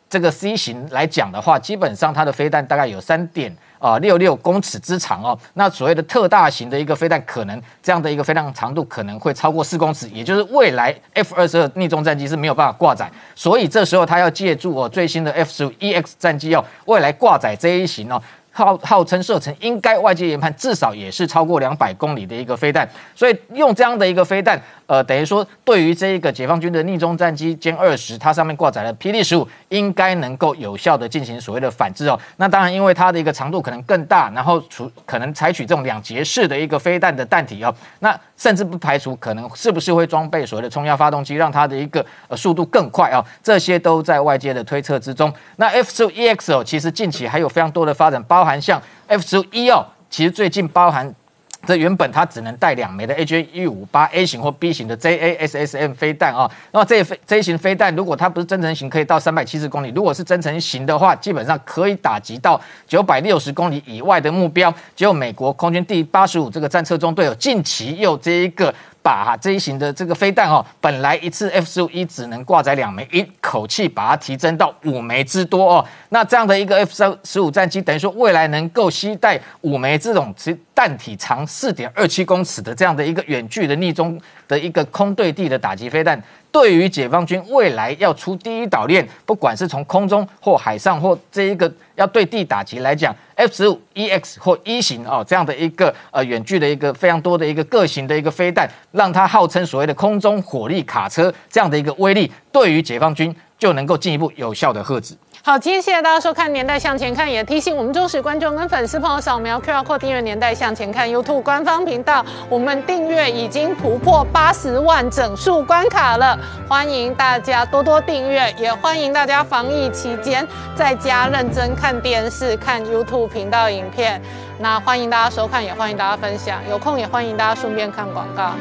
这个 C 型来讲的话，基本上它的飞弹大概有三点啊六六公尺之长哦。那所谓的特大型的一个飞弹，可能这样的一个飞弹长度可能会超过四公尺，也就是未来 F 二十二逆中战机是没有办法挂载。所以这时候它要借助哦最新的 F 十五 EX 战机哦，未来挂载这一型哦。号号称射程应该外界研判至少也是超过两百公里的一个飞弹，所以用这样的一个飞弹，呃，等于说对于这一个解放军的逆中战机歼二十，它上面挂载了霹雳十五，应该能够有效的进行所谓的反制哦。那当然，因为它的一个长度可能更大，然后除可能采取这种两节式的一个飞弹的弹体哦，那甚至不排除可能是不是会装备所谓的冲压发动机，让它的一个呃速度更快哦。这些都在外界的推测之中。那 F 十五 EX 哦，其实近期还有非常多的发展，包。含像 F 十五 E 哦，其实最近包含这原本它只能带两枚的 AJ 一五八 A 型或 B 型的 JASSM 飞弹啊，那么这飞这一型飞弹如果它不是增程型，可以到三百七十公里；如果是增程型的话，基本上可以打击到九百六十公里以外的目标。只有美国空军第八十五这个战车中队有近期又这一个。把这一型的这个飞弹哦，本来一次 F 十五一只能挂载两枚，一口气把它提升到五枚之多哦。那这样的一个 F 三十五战机，等于说未来能够携带五枚这种其弹体长四点二七公尺的这样的一个远距的逆中的一个空对地的打击飞弹。对于解放军未来要出第一岛链，不管是从空中或海上或这一个要对地打击来讲，F 十五 EX 或一型哦这样的一个呃远距的一个非常多的一个各型的一个飞弹，让它号称所谓的空中火力卡车这样的一个威力，对于解放军就能够进一步有效的遏制。好，今天谢谢大家收看《年代向前看》，也提醒我们忠实观众跟粉丝朋友扫描 QR Code 订阅《年代向前看》YouTube 官方频道。我们订阅已经突破八十万整数关卡了，欢迎大家多多订阅，也欢迎大家防疫期间在家认真看电视、看 YouTube 频道影片。那欢迎大家收看，也欢迎大家分享，有空也欢迎大家顺便看广告。